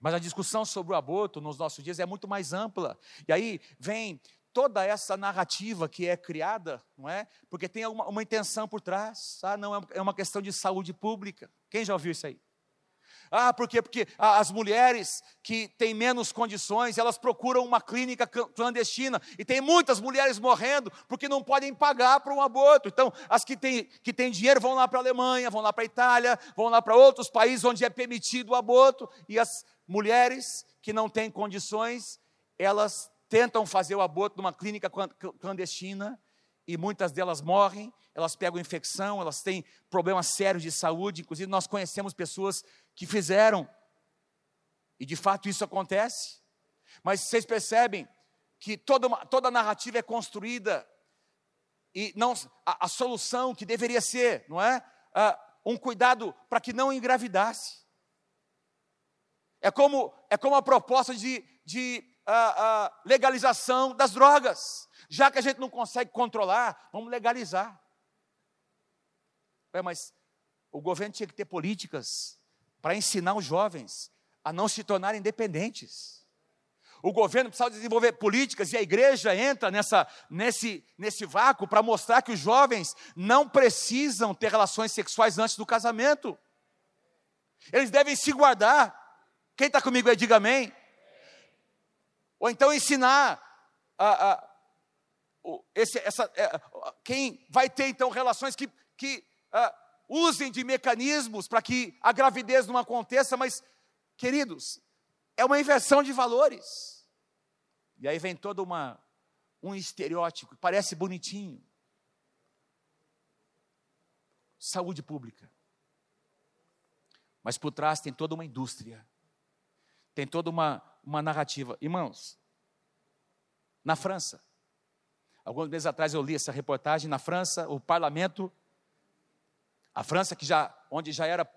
S1: Mas a discussão sobre o aborto nos nossos dias é muito mais ampla. E aí vem toda essa narrativa que é criada, não é? Porque tem uma, uma intenção por trás. Ah, não, é uma questão de saúde pública. Quem já ouviu isso aí? Ah, por quê? Porque as mulheres que têm menos condições, elas procuram uma clínica clandestina. E tem muitas mulheres morrendo porque não podem pagar para um aborto. Então, as que têm, que têm dinheiro vão lá para a Alemanha, vão lá para a Itália, vão lá para outros países onde é permitido o aborto. E as mulheres que não têm condições, elas tentam fazer o aborto numa clínica clandestina e muitas delas morrem, elas pegam infecção, elas têm problemas sérios de saúde, inclusive nós conhecemos pessoas que fizeram. E de fato isso acontece. Mas vocês percebem que toda, uma, toda a narrativa é construída e não a, a solução que deveria ser, não é? Uh, um cuidado para que não engravidasse. É como, é como a proposta de, de uh, uh, legalização das drogas. Já que a gente não consegue controlar, vamos legalizar. É, mas o governo tinha que ter políticas para ensinar os jovens a não se tornarem dependentes. O governo precisa desenvolver políticas e a igreja entra nessa, nesse, nesse vácuo para mostrar que os jovens não precisam ter relações sexuais antes do casamento. Eles devem se guardar. Quem está comigo aí, diga amém. Ou então ensinar a, a esse, essa, é, quem vai ter então relações que, que a, usem de mecanismos para que a gravidez não aconteça, mas, queridos, é uma inversão de valores. E aí vem todo uma, um estereótipo, parece bonitinho. Saúde pública. Mas por trás tem toda uma indústria tem toda uma, uma narrativa. Irmãos, na França, alguns meses atrás eu li essa reportagem, na França, o parlamento, a França que já, onde já era,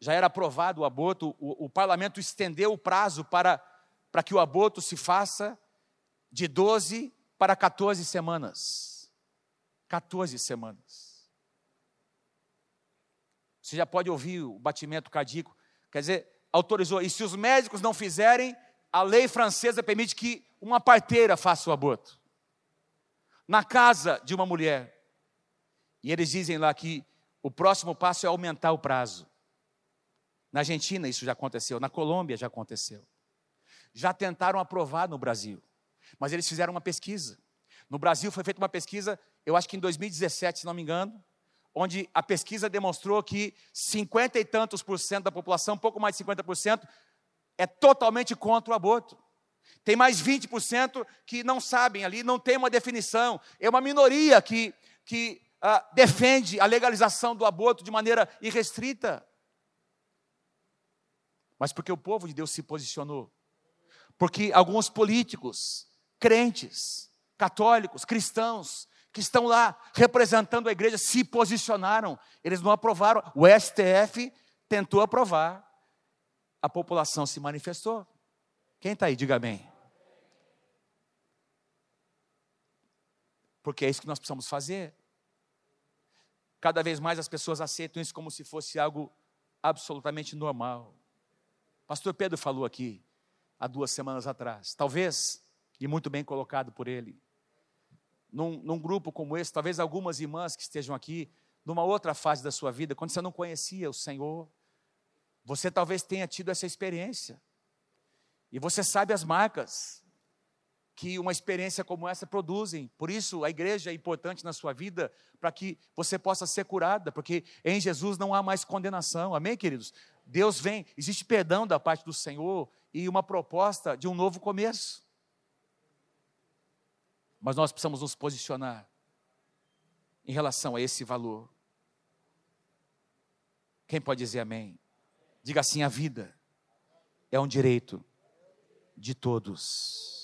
S1: já era aprovado o aborto, o, o parlamento estendeu o prazo para, para que o aborto se faça de 12 para 14 semanas. 14 semanas. Você já pode ouvir o batimento cardíaco. Quer dizer, autorizou. E se os médicos não fizerem, a lei francesa permite que uma parteira faça o aborto. Na casa de uma mulher. E eles dizem lá que o próximo passo é aumentar o prazo. Na Argentina isso já aconteceu, na Colômbia já aconteceu. Já tentaram aprovar no Brasil, mas eles fizeram uma pesquisa. No Brasil foi feita uma pesquisa, eu acho que em 2017, se não me engano, onde a pesquisa demonstrou que cinquenta e tantos por cento da população, pouco mais de 50 por cento, é totalmente contra o aborto. Tem mais 20% que não sabem ali, não tem uma definição. É uma minoria que, que ah, defende a legalização do aborto de maneira irrestrita. Mas porque o povo de Deus se posicionou. Porque alguns políticos, crentes, católicos, cristãos, que estão lá representando a igreja, se posicionaram. Eles não aprovaram. O STF tentou aprovar. A população se manifestou. Quem está aí, diga amém. Porque é isso que nós precisamos fazer. Cada vez mais as pessoas aceitam isso como se fosse algo absolutamente normal. Pastor Pedro falou aqui, há duas semanas atrás. Talvez, e muito bem colocado por ele, num, num, grupo como esse, talvez algumas irmãs que estejam aqui, numa outra fase da sua vida, quando você não conhecia o Senhor, você talvez tenha tido essa experiência. E você sabe as marcas que uma experiência como essa produzem. Por isso, a igreja é importante na sua vida para que você possa ser curada, porque em Jesus não há mais condenação. Amém, queridos? Deus vem, existe perdão da parte do Senhor e uma proposta de um novo começo. Mas nós precisamos nos posicionar em relação a esse valor. Quem pode dizer amém? Diga assim: a vida é um direito de todos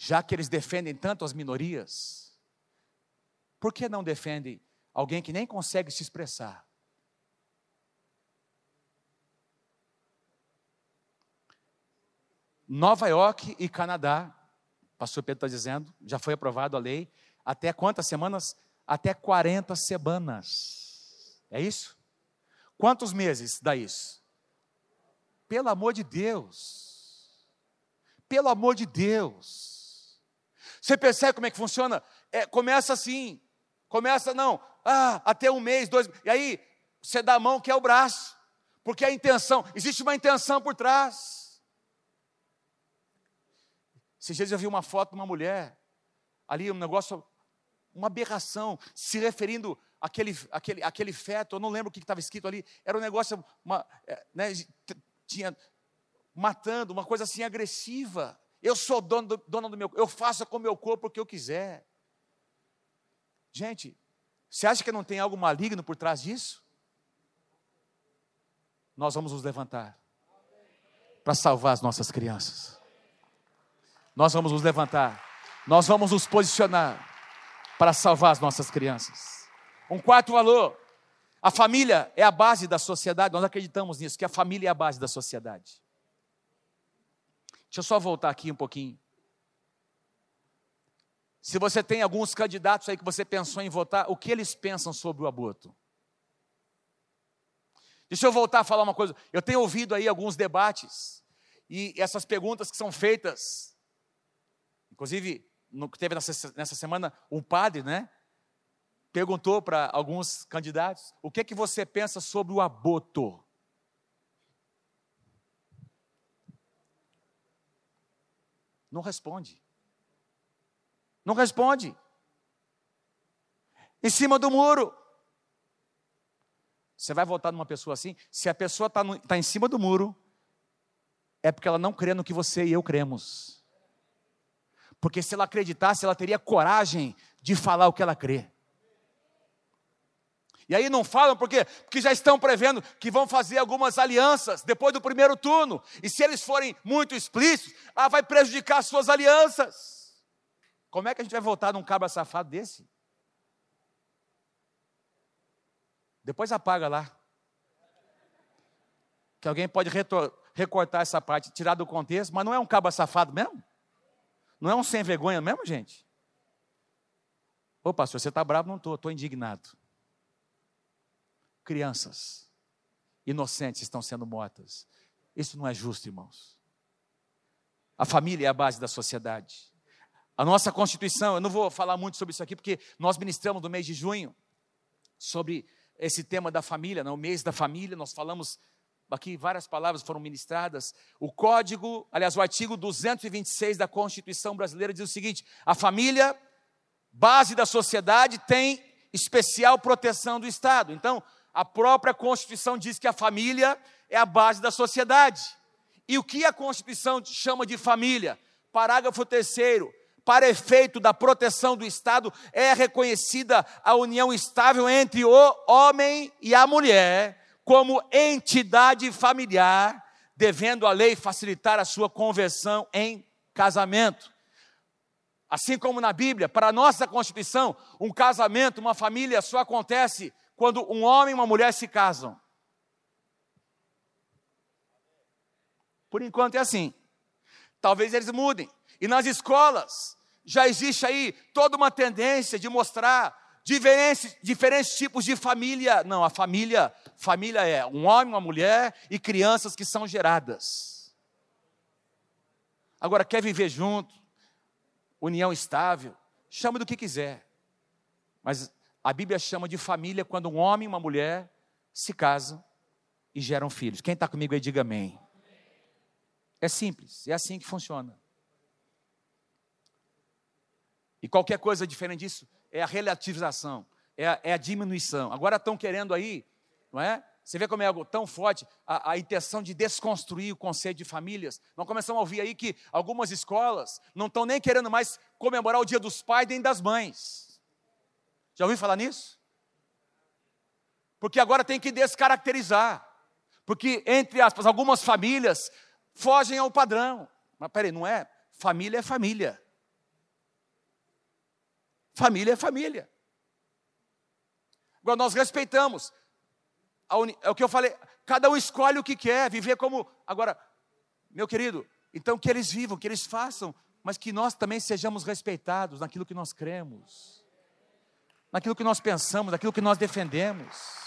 S1: já que eles defendem tanto as minorias, por que não defendem alguém que nem consegue se expressar? Nova York e Canadá, pastor Pedro está dizendo, já foi aprovado a lei, até quantas semanas? Até 40 semanas. É isso? Quantos meses dá isso? Pelo amor de Deus. Pelo amor de Deus. Você percebe como é que funciona? É, começa assim, começa não, ah, até um mês, dois, e aí você dá a mão que é o braço, porque a intenção, existe uma intenção por trás. Esses dias eu vi uma foto de uma mulher, ali um negócio, uma aberração, se referindo àquele, àquele, àquele feto, eu não lembro o que estava escrito ali, era um negócio, uma, é, né, tinha matando, uma coisa assim agressiva. Eu sou dono do, dono do meu eu faço com o meu corpo o que eu quiser. Gente, você acha que não tem algo maligno por trás disso? Nós vamos nos levantar para salvar as nossas crianças. Nós vamos nos levantar, nós vamos nos posicionar para salvar as nossas crianças. Um quarto valor: a família é a base da sociedade, nós acreditamos nisso, que a família é a base da sociedade. Deixa eu só voltar aqui um pouquinho. Se você tem alguns candidatos aí que você pensou em votar, o que eles pensam sobre o aborto? Deixa eu voltar a falar uma coisa. Eu tenho ouvido aí alguns debates e essas perguntas que são feitas, inclusive no que teve nessa, nessa semana, um padre, né? Perguntou para alguns candidatos: o que é que você pensa sobre o aborto? Não responde. Não responde. Em cima do muro. Você vai votar numa pessoa assim? Se a pessoa está tá em cima do muro, é porque ela não crê no que você e eu cremos. Porque se ela acreditasse, ela teria coragem de falar o que ela crê. E aí não falam porque, porque já estão prevendo que vão fazer algumas alianças depois do primeiro turno. E se eles forem muito explícitos, ah, vai prejudicar as suas alianças. Como é que a gente vai votar num cabra safado desse? Depois apaga lá. Que alguém pode recortar essa parte, tirar do contexto, mas não é um cabra safado mesmo? Não é um sem vergonha mesmo, gente? Ô pastor, você está bravo? Não estou, estou indignado crianças inocentes estão sendo mortas. Isso não é justo, irmãos. A família é a base da sociedade. A nossa Constituição, eu não vou falar muito sobre isso aqui, porque nós ministramos no mês de junho sobre esse tema da família, no mês da família, nós falamos aqui várias palavras foram ministradas. O código, aliás, o artigo 226 da Constituição brasileira diz o seguinte: a família, base da sociedade, tem especial proteção do Estado. Então, a própria Constituição diz que a família é a base da sociedade. E o que a Constituição chama de família? Parágrafo 3 para efeito da proteção do Estado, é reconhecida a união estável entre o homem e a mulher como entidade familiar, devendo a lei facilitar a sua conversão em casamento. Assim como na Bíblia, para a nossa Constituição, um casamento, uma família só acontece quando um homem e uma mulher se casam. Por enquanto é assim. Talvez eles mudem. E nas escolas, já existe aí toda uma tendência de mostrar diferentes, diferentes tipos de família. Não, a família, família é um homem, uma mulher e crianças que são geradas. Agora, quer viver junto, união estável, chama do que quiser. Mas a Bíblia chama de família quando um homem e uma mulher se casam e geram filhos. Quem está comigo aí, diga amém. É simples, é assim que funciona. E qualquer coisa diferente disso é a relativização, é a, é a diminuição. Agora estão querendo aí, não é? Você vê como é algo tão forte a, a, intenção de desconstruir o conceito de famílias. Nós começamos a ouvir aí que algumas escolas não estão nem querendo mais comemorar o dia dos pais nem das mães. Já ouviu falar nisso? Porque agora tem que descaracterizar. Porque, entre aspas, algumas famílias fogem ao padrão. Mas peraí, não é? Família é família. Família é família. Agora nós respeitamos. É o que eu falei, cada um escolhe o que quer, viver como. Agora, meu querido, então que eles vivam, que eles façam, mas que nós também sejamos respeitados naquilo que nós cremos, naquilo que nós pensamos, naquilo que nós defendemos.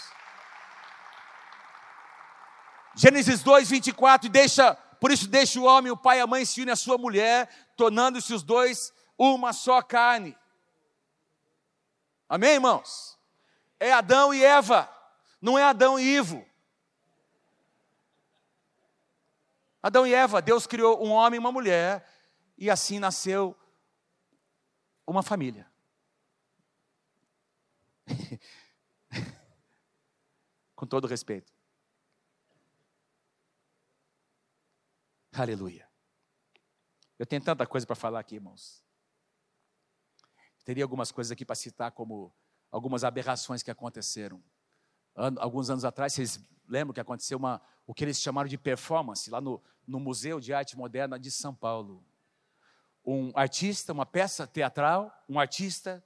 S1: Gênesis 2, 24, e deixa, por isso deixa o homem, o pai e a mãe se unem à sua mulher, tornando-se os dois uma só carne. Amém, irmãos? É Adão e Eva, não é Adão e Ivo. Adão e Eva, Deus criou um homem e uma mulher, e assim nasceu uma família. Com todo respeito. Aleluia. Eu tenho tanta coisa para falar aqui, irmãos. Teria algumas coisas aqui para citar, como algumas aberrações que aconteceram. alguns anos atrás, vocês lembram que aconteceu uma, o que eles chamaram de performance, lá no, no Museu de Arte Moderna de São Paulo. Um artista, uma peça teatral, um artista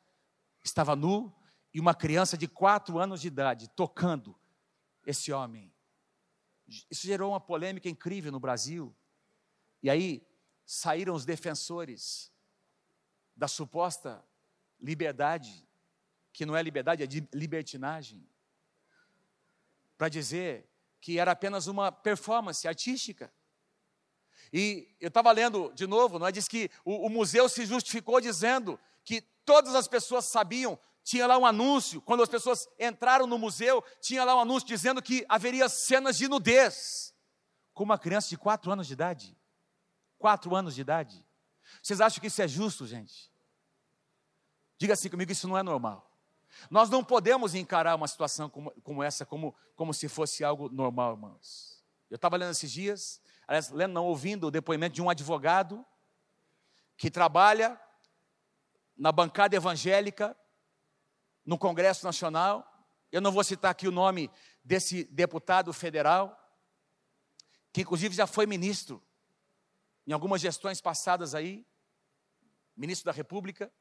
S1: estava nu e uma criança de quatro anos de idade tocando esse homem. Isso gerou uma polêmica incrível no Brasil. E aí saíram os defensores da suposta liberdade, que não é liberdade, é libertinagem, para dizer que era apenas uma performance artística. E eu estava lendo de novo, não é? Diz que o, o, museu se justificou dizendo que todas as pessoas sabiam, tinha lá um anúncio, quando as pessoas entraram no museu, tinha lá um anúncio dizendo que haveria cenas de nudez, com uma criança de quatro anos de idade. Quatro anos de idade. Vocês acham que isso é justo, gente? Diga assim comigo: isso não é normal. Nós não podemos encarar uma situação como, como essa como, como se fosse algo normal, irmãos. Eu estava lendo esses dias, aliás, lendo, não, ouvindo o depoimento de um advogado que trabalha na bancada evangélica no Congresso Nacional. Eu não vou citar aqui o nome desse deputado federal, que inclusive já foi ministro em algumas gestões passadas aí, ministro da República.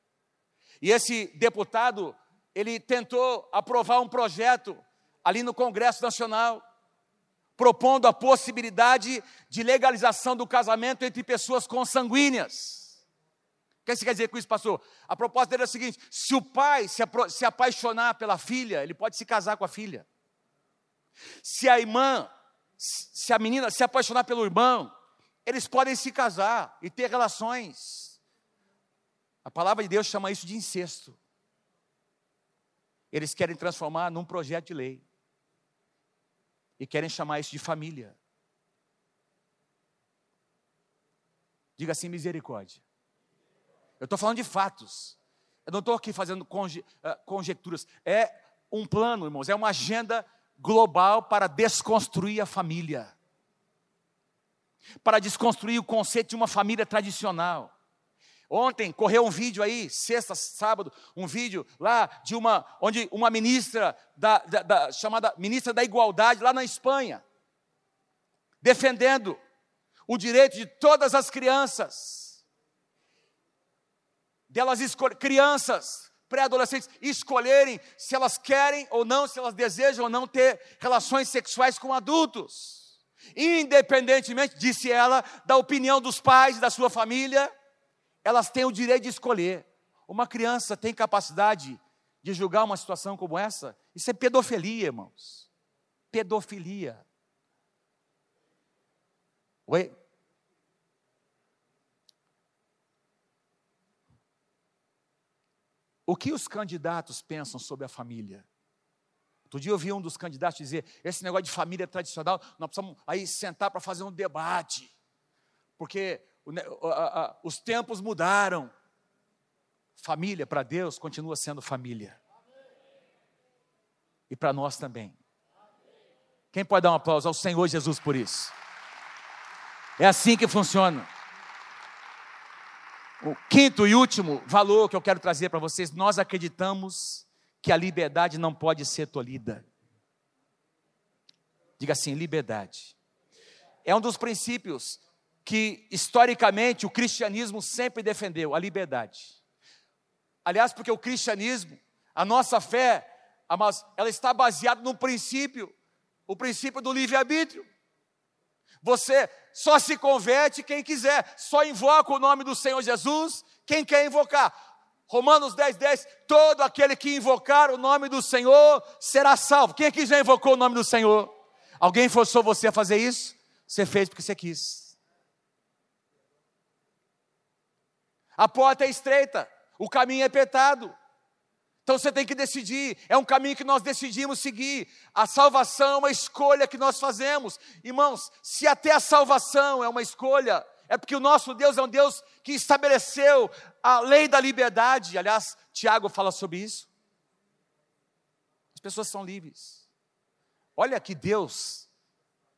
S1: E esse deputado, ele tentou aprovar um projeto ali no Congresso Nacional, propondo a possibilidade de legalização do casamento entre pessoas consanguíneas. O que você quer dizer com isso, pastor? A proposta dele é a seguinte: se o pai se, se apaixonar pela filha, ele pode se casar com a filha. Se a irmã, se a menina se apaixonar pelo irmão, eles podem se casar e ter relações. A palavra de Deus chama isso de incesto. Eles querem transformar num projeto de lei. E querem chamar isso de família. Diga assim: misericórdia. Eu estou falando de fatos. Eu não estou aqui fazendo conje, uh, conjecturas. É um plano, irmãos, é uma agenda global para desconstruir a família. Para desconstruir o conceito de uma família tradicional Ontem correu um vídeo aí, sexta, sábado, um vídeo lá de uma, onde uma ministra da, da, da, chamada ministra da Igualdade lá na Espanha, defendendo o direito de todas as crianças, delas crianças pré-adolescentes escolherem se elas querem ou não, se elas desejam ou não ter relações sexuais com adultos, independentemente, disse ela, da opinião dos pais, da sua família elas têm o direito de escolher. Uma criança tem capacidade de julgar uma situação como essa? Isso é pedofilia, irmãos. Pedofilia. Oi? O que os candidatos pensam sobre a família? Outro dia eu vi um dos candidatos dizer: esse negócio de família tradicional, nós precisamos aí sentar para fazer um debate, porque os tempos mudaram. Família para Deus continua sendo família. E para nós também. Quem pode dar um aplauso ao Senhor Jesus por isso? É assim que funciona. O quinto e último valor que eu quero trazer para vocês: nós acreditamos que a liberdade não pode ser tolhida. Diga assim: liberdade. É um dos princípios que historicamente o cristianismo sempre defendeu, a liberdade. Aliás, porque o cristianismo, a nossa fé, ela está baseada no princípio, o princípio do livre-arbítrio. Você só se converte quem quiser, só invoca o nome do Senhor Jesus quem quer invocar. Romanos 10, 10, todo aquele que invocar o nome do Senhor será salvo. Quem aqui já invocou o nome do Senhor? Alguém forçou você a fazer isso? Você fez porque você quis. A porta é estreita, o caminho é apertado. Então você tem que decidir, é um caminho que nós decidimos seguir. A salvação é uma escolha que nós fazemos. Irmãos, se até a salvação é uma escolha, é porque o nosso Deus é um Deus que estabeleceu a lei da liberdade. Aliás, Tiago fala sobre isso. As pessoas são livres. Olha que Deus,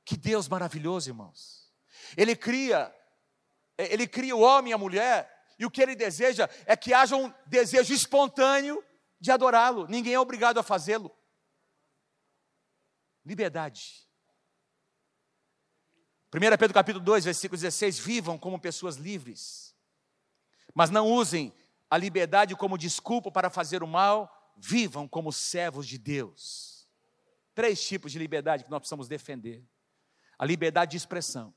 S1: que Deus maravilhoso, irmãos. Ele cria, ele cria o homem e a mulher e o que ele deseja é que haja um desejo espontâneo de adorá-lo. Ninguém é obrigado a fazê-lo. Liberdade. 1 Pedro capítulo 2, versículo 16: Vivam como pessoas livres, mas não usem a liberdade como desculpa para fazer o mal, vivam como servos de Deus. Três tipos de liberdade que nós precisamos defender: a liberdade de expressão,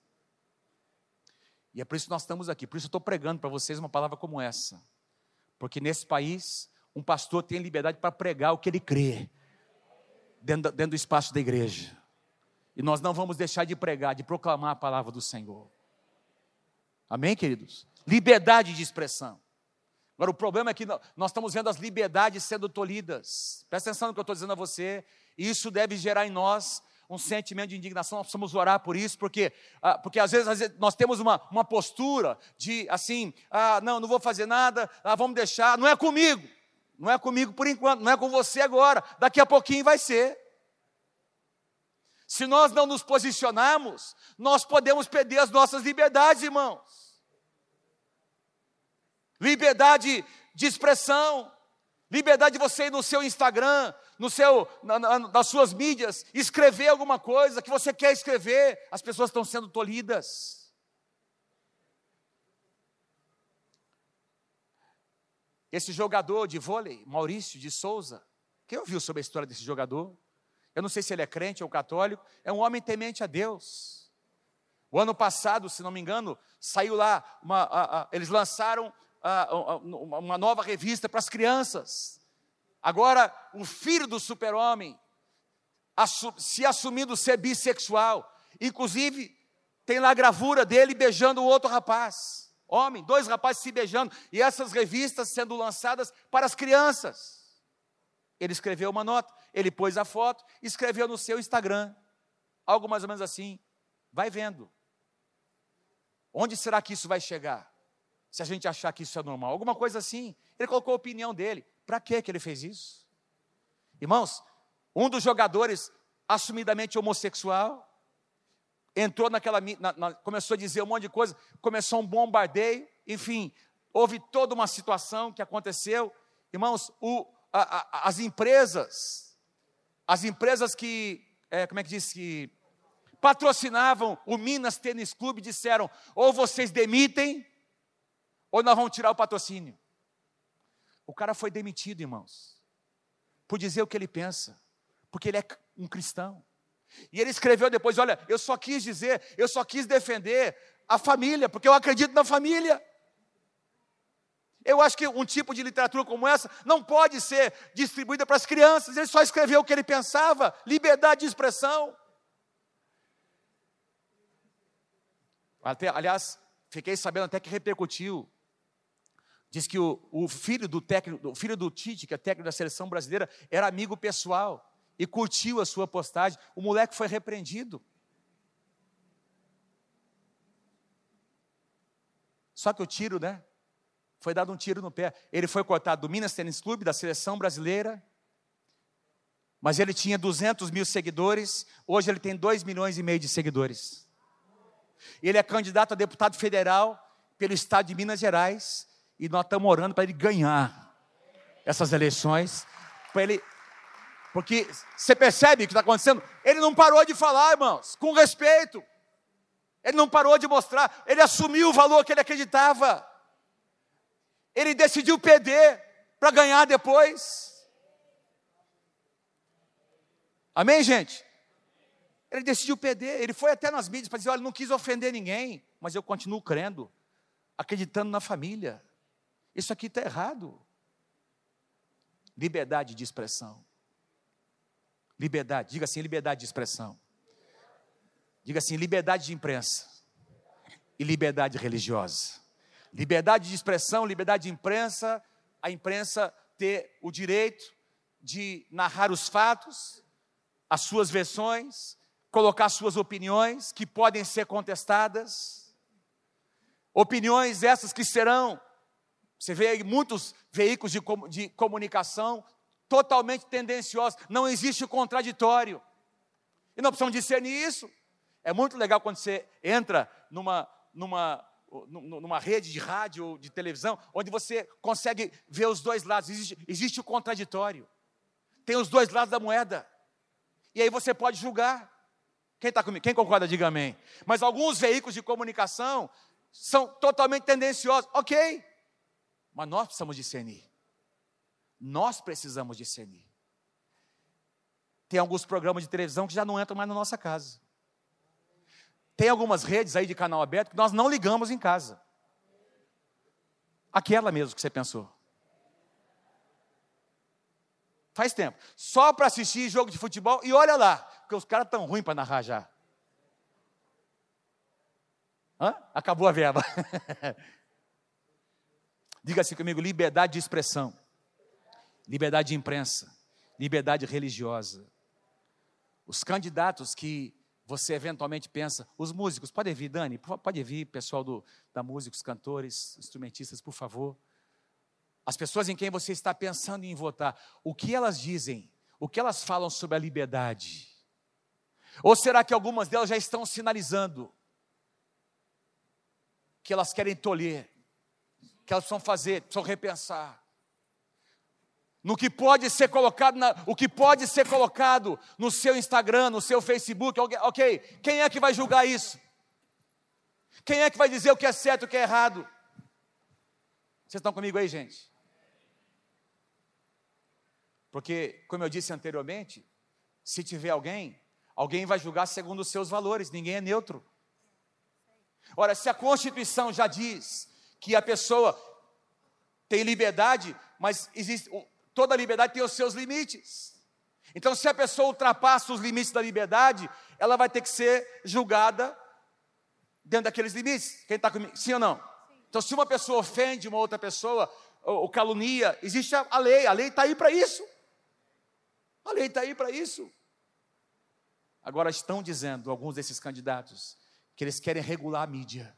S1: e é por isso que nós estamos aqui. Por isso eu estou pregando para vocês uma palavra como essa. Porque nesse país, um pastor tem liberdade para pregar o que ele crê, dentro, dentro do espaço da igreja. E nós não vamos deixar de pregar, de proclamar a palavra do Senhor. Amém, queridos? Liberdade de expressão. Agora, o problema é que nós estamos vendo as liberdades sendo tolhidas. Presta atenção no que eu estou dizendo a você. Isso deve gerar em nós um sentimento de indignação, nós precisamos orar por isso, porque, ah, porque às, vezes, às vezes nós temos uma, uma postura de assim, ah, não, não vou fazer nada, ah, vamos deixar, não é comigo, não é comigo por enquanto, não é com você agora, daqui a pouquinho vai ser. Se nós não nos posicionarmos, nós podemos perder as nossas liberdades, irmãos. Liberdade de expressão, liberdade de você ir no seu Instagram, no seu, na, na, nas suas mídias, escrever alguma coisa que você quer escrever, as pessoas estão sendo tolhidas. Esse jogador de vôlei, Maurício de Souza, quem ouviu sobre a história desse jogador? Eu não sei se ele é crente ou católico, é um homem temente a Deus. O ano passado, se não me engano, saiu lá, uma, a, a, eles lançaram a, uma nova revista para as crianças. Agora, o filho do super-homem, se assumindo ser bissexual, inclusive tem lá a gravura dele beijando o outro rapaz. Homem, dois rapazes se beijando, e essas revistas sendo lançadas para as crianças. Ele escreveu uma nota, ele pôs a foto, escreveu no seu Instagram. Algo mais ou menos assim. Vai vendo. Onde será que isso vai chegar? Se a gente achar que isso é normal. Alguma coisa assim. Ele colocou a opinião dele. Para que ele fez isso? Irmãos, um dos jogadores assumidamente homossexual entrou naquela, na, na, começou a dizer um monte de coisa, começou um bombardeio, enfim, houve toda uma situação que aconteceu. Irmãos, o, a, a, as empresas, as empresas que, é, como é que diz que patrocinavam o Minas Tênis Clube disseram: ou vocês demitem, ou nós vamos tirar o patrocínio. O cara foi demitido, irmãos, por dizer o que ele pensa, porque ele é um cristão. E ele escreveu depois: olha, eu só quis dizer, eu só quis defender a família, porque eu acredito na família. Eu acho que um tipo de literatura como essa não pode ser distribuída para as crianças. Ele só escreveu o que ele pensava, liberdade de expressão. Até, aliás, fiquei sabendo até que repercutiu. Diz que o, o filho do técnico, o filho do Tite, que é técnico da seleção brasileira, era amigo pessoal e curtiu a sua postagem. O moleque foi repreendido. Só que o tiro, né? Foi dado um tiro no pé. Ele foi cortado do Minas Tênis Clube, da seleção brasileira. Mas ele tinha 200 mil seguidores. Hoje ele tem 2 milhões e meio de seguidores. Ele é candidato a deputado federal pelo estado de Minas Gerais. E nós estamos orando para ele ganhar essas eleições. Para ele. Porque você percebe o que está acontecendo? Ele não parou de falar, irmãos, com respeito. Ele não parou de mostrar, ele assumiu o valor que ele acreditava. Ele decidiu perder para ganhar depois. Amém, gente? Ele decidiu perder, ele foi até nas mídias para dizer: olha, não quis ofender ninguém, mas eu continuo crendo, acreditando na família. Isso aqui está errado. Liberdade de expressão. Liberdade, diga assim: liberdade de expressão. Diga assim: liberdade de imprensa e liberdade religiosa. Liberdade de expressão, liberdade de imprensa, a imprensa ter o direito de narrar os fatos, as suas versões, colocar suas opiniões que podem ser contestadas. Opiniões essas que serão, você vê aí muitos veículos de, de comunicação totalmente tendenciosos, não existe contraditório. E não precisamos discernir isso. É muito legal quando você entra numa, numa, numa rede de rádio ou de televisão, onde você consegue ver os dois lados. Existe, existe o contraditório. Tem os dois lados da moeda. E aí você pode julgar. Quem está comigo? Quem concorda, diga amém. Mas alguns veículos de comunicação são totalmente tendenciosos. Ok. Mas nós precisamos discernir. Nós precisamos discernir. Tem alguns programas de televisão que já não entram mais na nossa casa. Tem algumas redes aí de canal aberto que nós não ligamos em casa. Aquela mesmo que você pensou. Faz tempo. Só para assistir jogo de futebol e olha lá, porque os caras estão ruins para narrar já. Hã? Acabou a verba. Diga assim comigo: liberdade de expressão, liberdade de imprensa, liberdade religiosa. Os candidatos que você eventualmente pensa, os músicos, pode vir, Dani, pode vir, pessoal do, da música, os cantores, instrumentistas, por favor. As pessoas em quem você está pensando em votar, o que elas dizem, o que elas falam sobre a liberdade? Ou será que algumas delas já estão sinalizando que elas querem tolher, que elas precisam fazer, precisam repensar? No que pode ser colocado, na, o que pode ser colocado no seu Instagram, no seu Facebook, ok? Quem é que vai julgar isso? Quem é que vai dizer o que é certo e o que é errado? Vocês estão comigo aí, gente? Porque, como eu disse anteriormente, se tiver alguém, alguém vai julgar segundo os seus valores, ninguém é neutro. Ora, se a Constituição já diz que a pessoa tem liberdade, mas existe, toda liberdade tem os seus limites. Então, se a pessoa ultrapassa os limites da liberdade, ela vai ter que ser julgada dentro daqueles limites. Quem está comigo? Sim ou não? Sim. Então, se uma pessoa ofende uma outra pessoa, ou, ou calunia, existe a, a lei, a lei está aí para isso. A lei está aí para isso. Agora estão dizendo alguns desses candidatos que eles querem regular a mídia,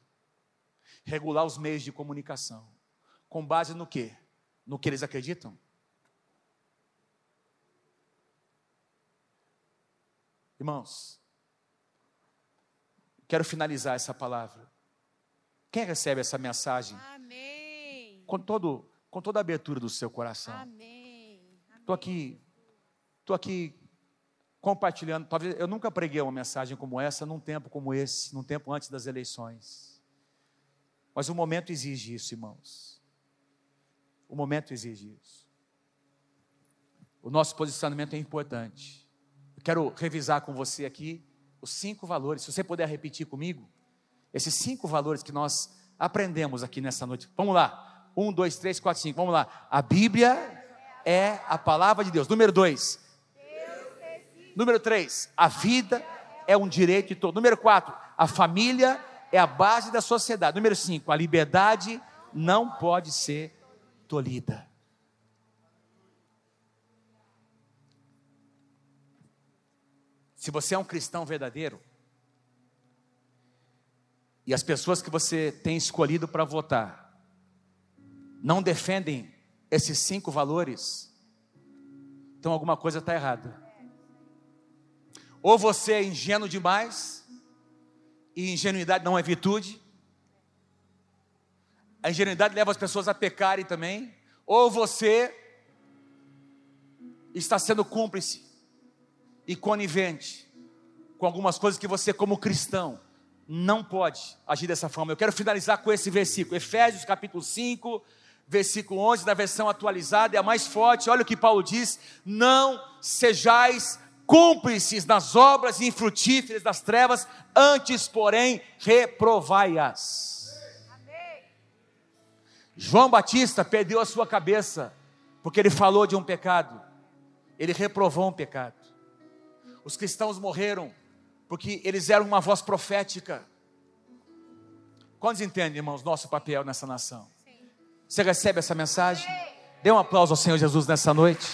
S1: regular os meios de comunicação, com base no quê? No que eles acreditam? Irmãos, quero finalizar essa palavra. Quem recebe essa mensagem?
S2: Amém.
S1: com, todo, com toda a abertura do seu coração.
S2: Amém.
S1: Estou aqui, estou aqui compartilhando. Talvez eu nunca preguei uma mensagem como essa num tempo como esse, num tempo antes das eleições. Mas o momento exige isso, irmãos. O momento exige isso. O nosso posicionamento é importante. Quero revisar com você aqui os cinco valores. Se você puder repetir comigo, esses cinco valores que nós aprendemos aqui nessa noite. Vamos lá. Um, dois, três, quatro, cinco. Vamos lá. A Bíblia é a palavra de Deus. Número dois. Número três. A vida é um direito de todo. Número quatro. A família é a base da sociedade. Número cinco. A liberdade não pode ser tolhida. Se você é um cristão verdadeiro, e as pessoas que você tem escolhido para votar não defendem esses cinco valores, então alguma coisa está errada. Ou você é ingênuo demais, e ingenuidade não é virtude, a ingenuidade leva as pessoas a pecarem também, ou você está sendo cúmplice e conivente com algumas coisas que você, como cristão, não pode agir dessa forma. Eu quero finalizar com esse versículo, Efésios capítulo 5, versículo 11, da versão atualizada, é a mais forte. Olha o que Paulo diz: Não sejais cúmplices nas obras infrutíferas das trevas, antes, porém, reprovai-as. João Batista perdeu a sua cabeça, porque ele falou de um pecado, ele reprovou um pecado. Os cristãos morreram porque eles eram uma voz profética. Quantos entendem, irmãos, nosso papel nessa nação? Você recebe essa mensagem? Dê um aplauso ao Senhor Jesus nessa noite.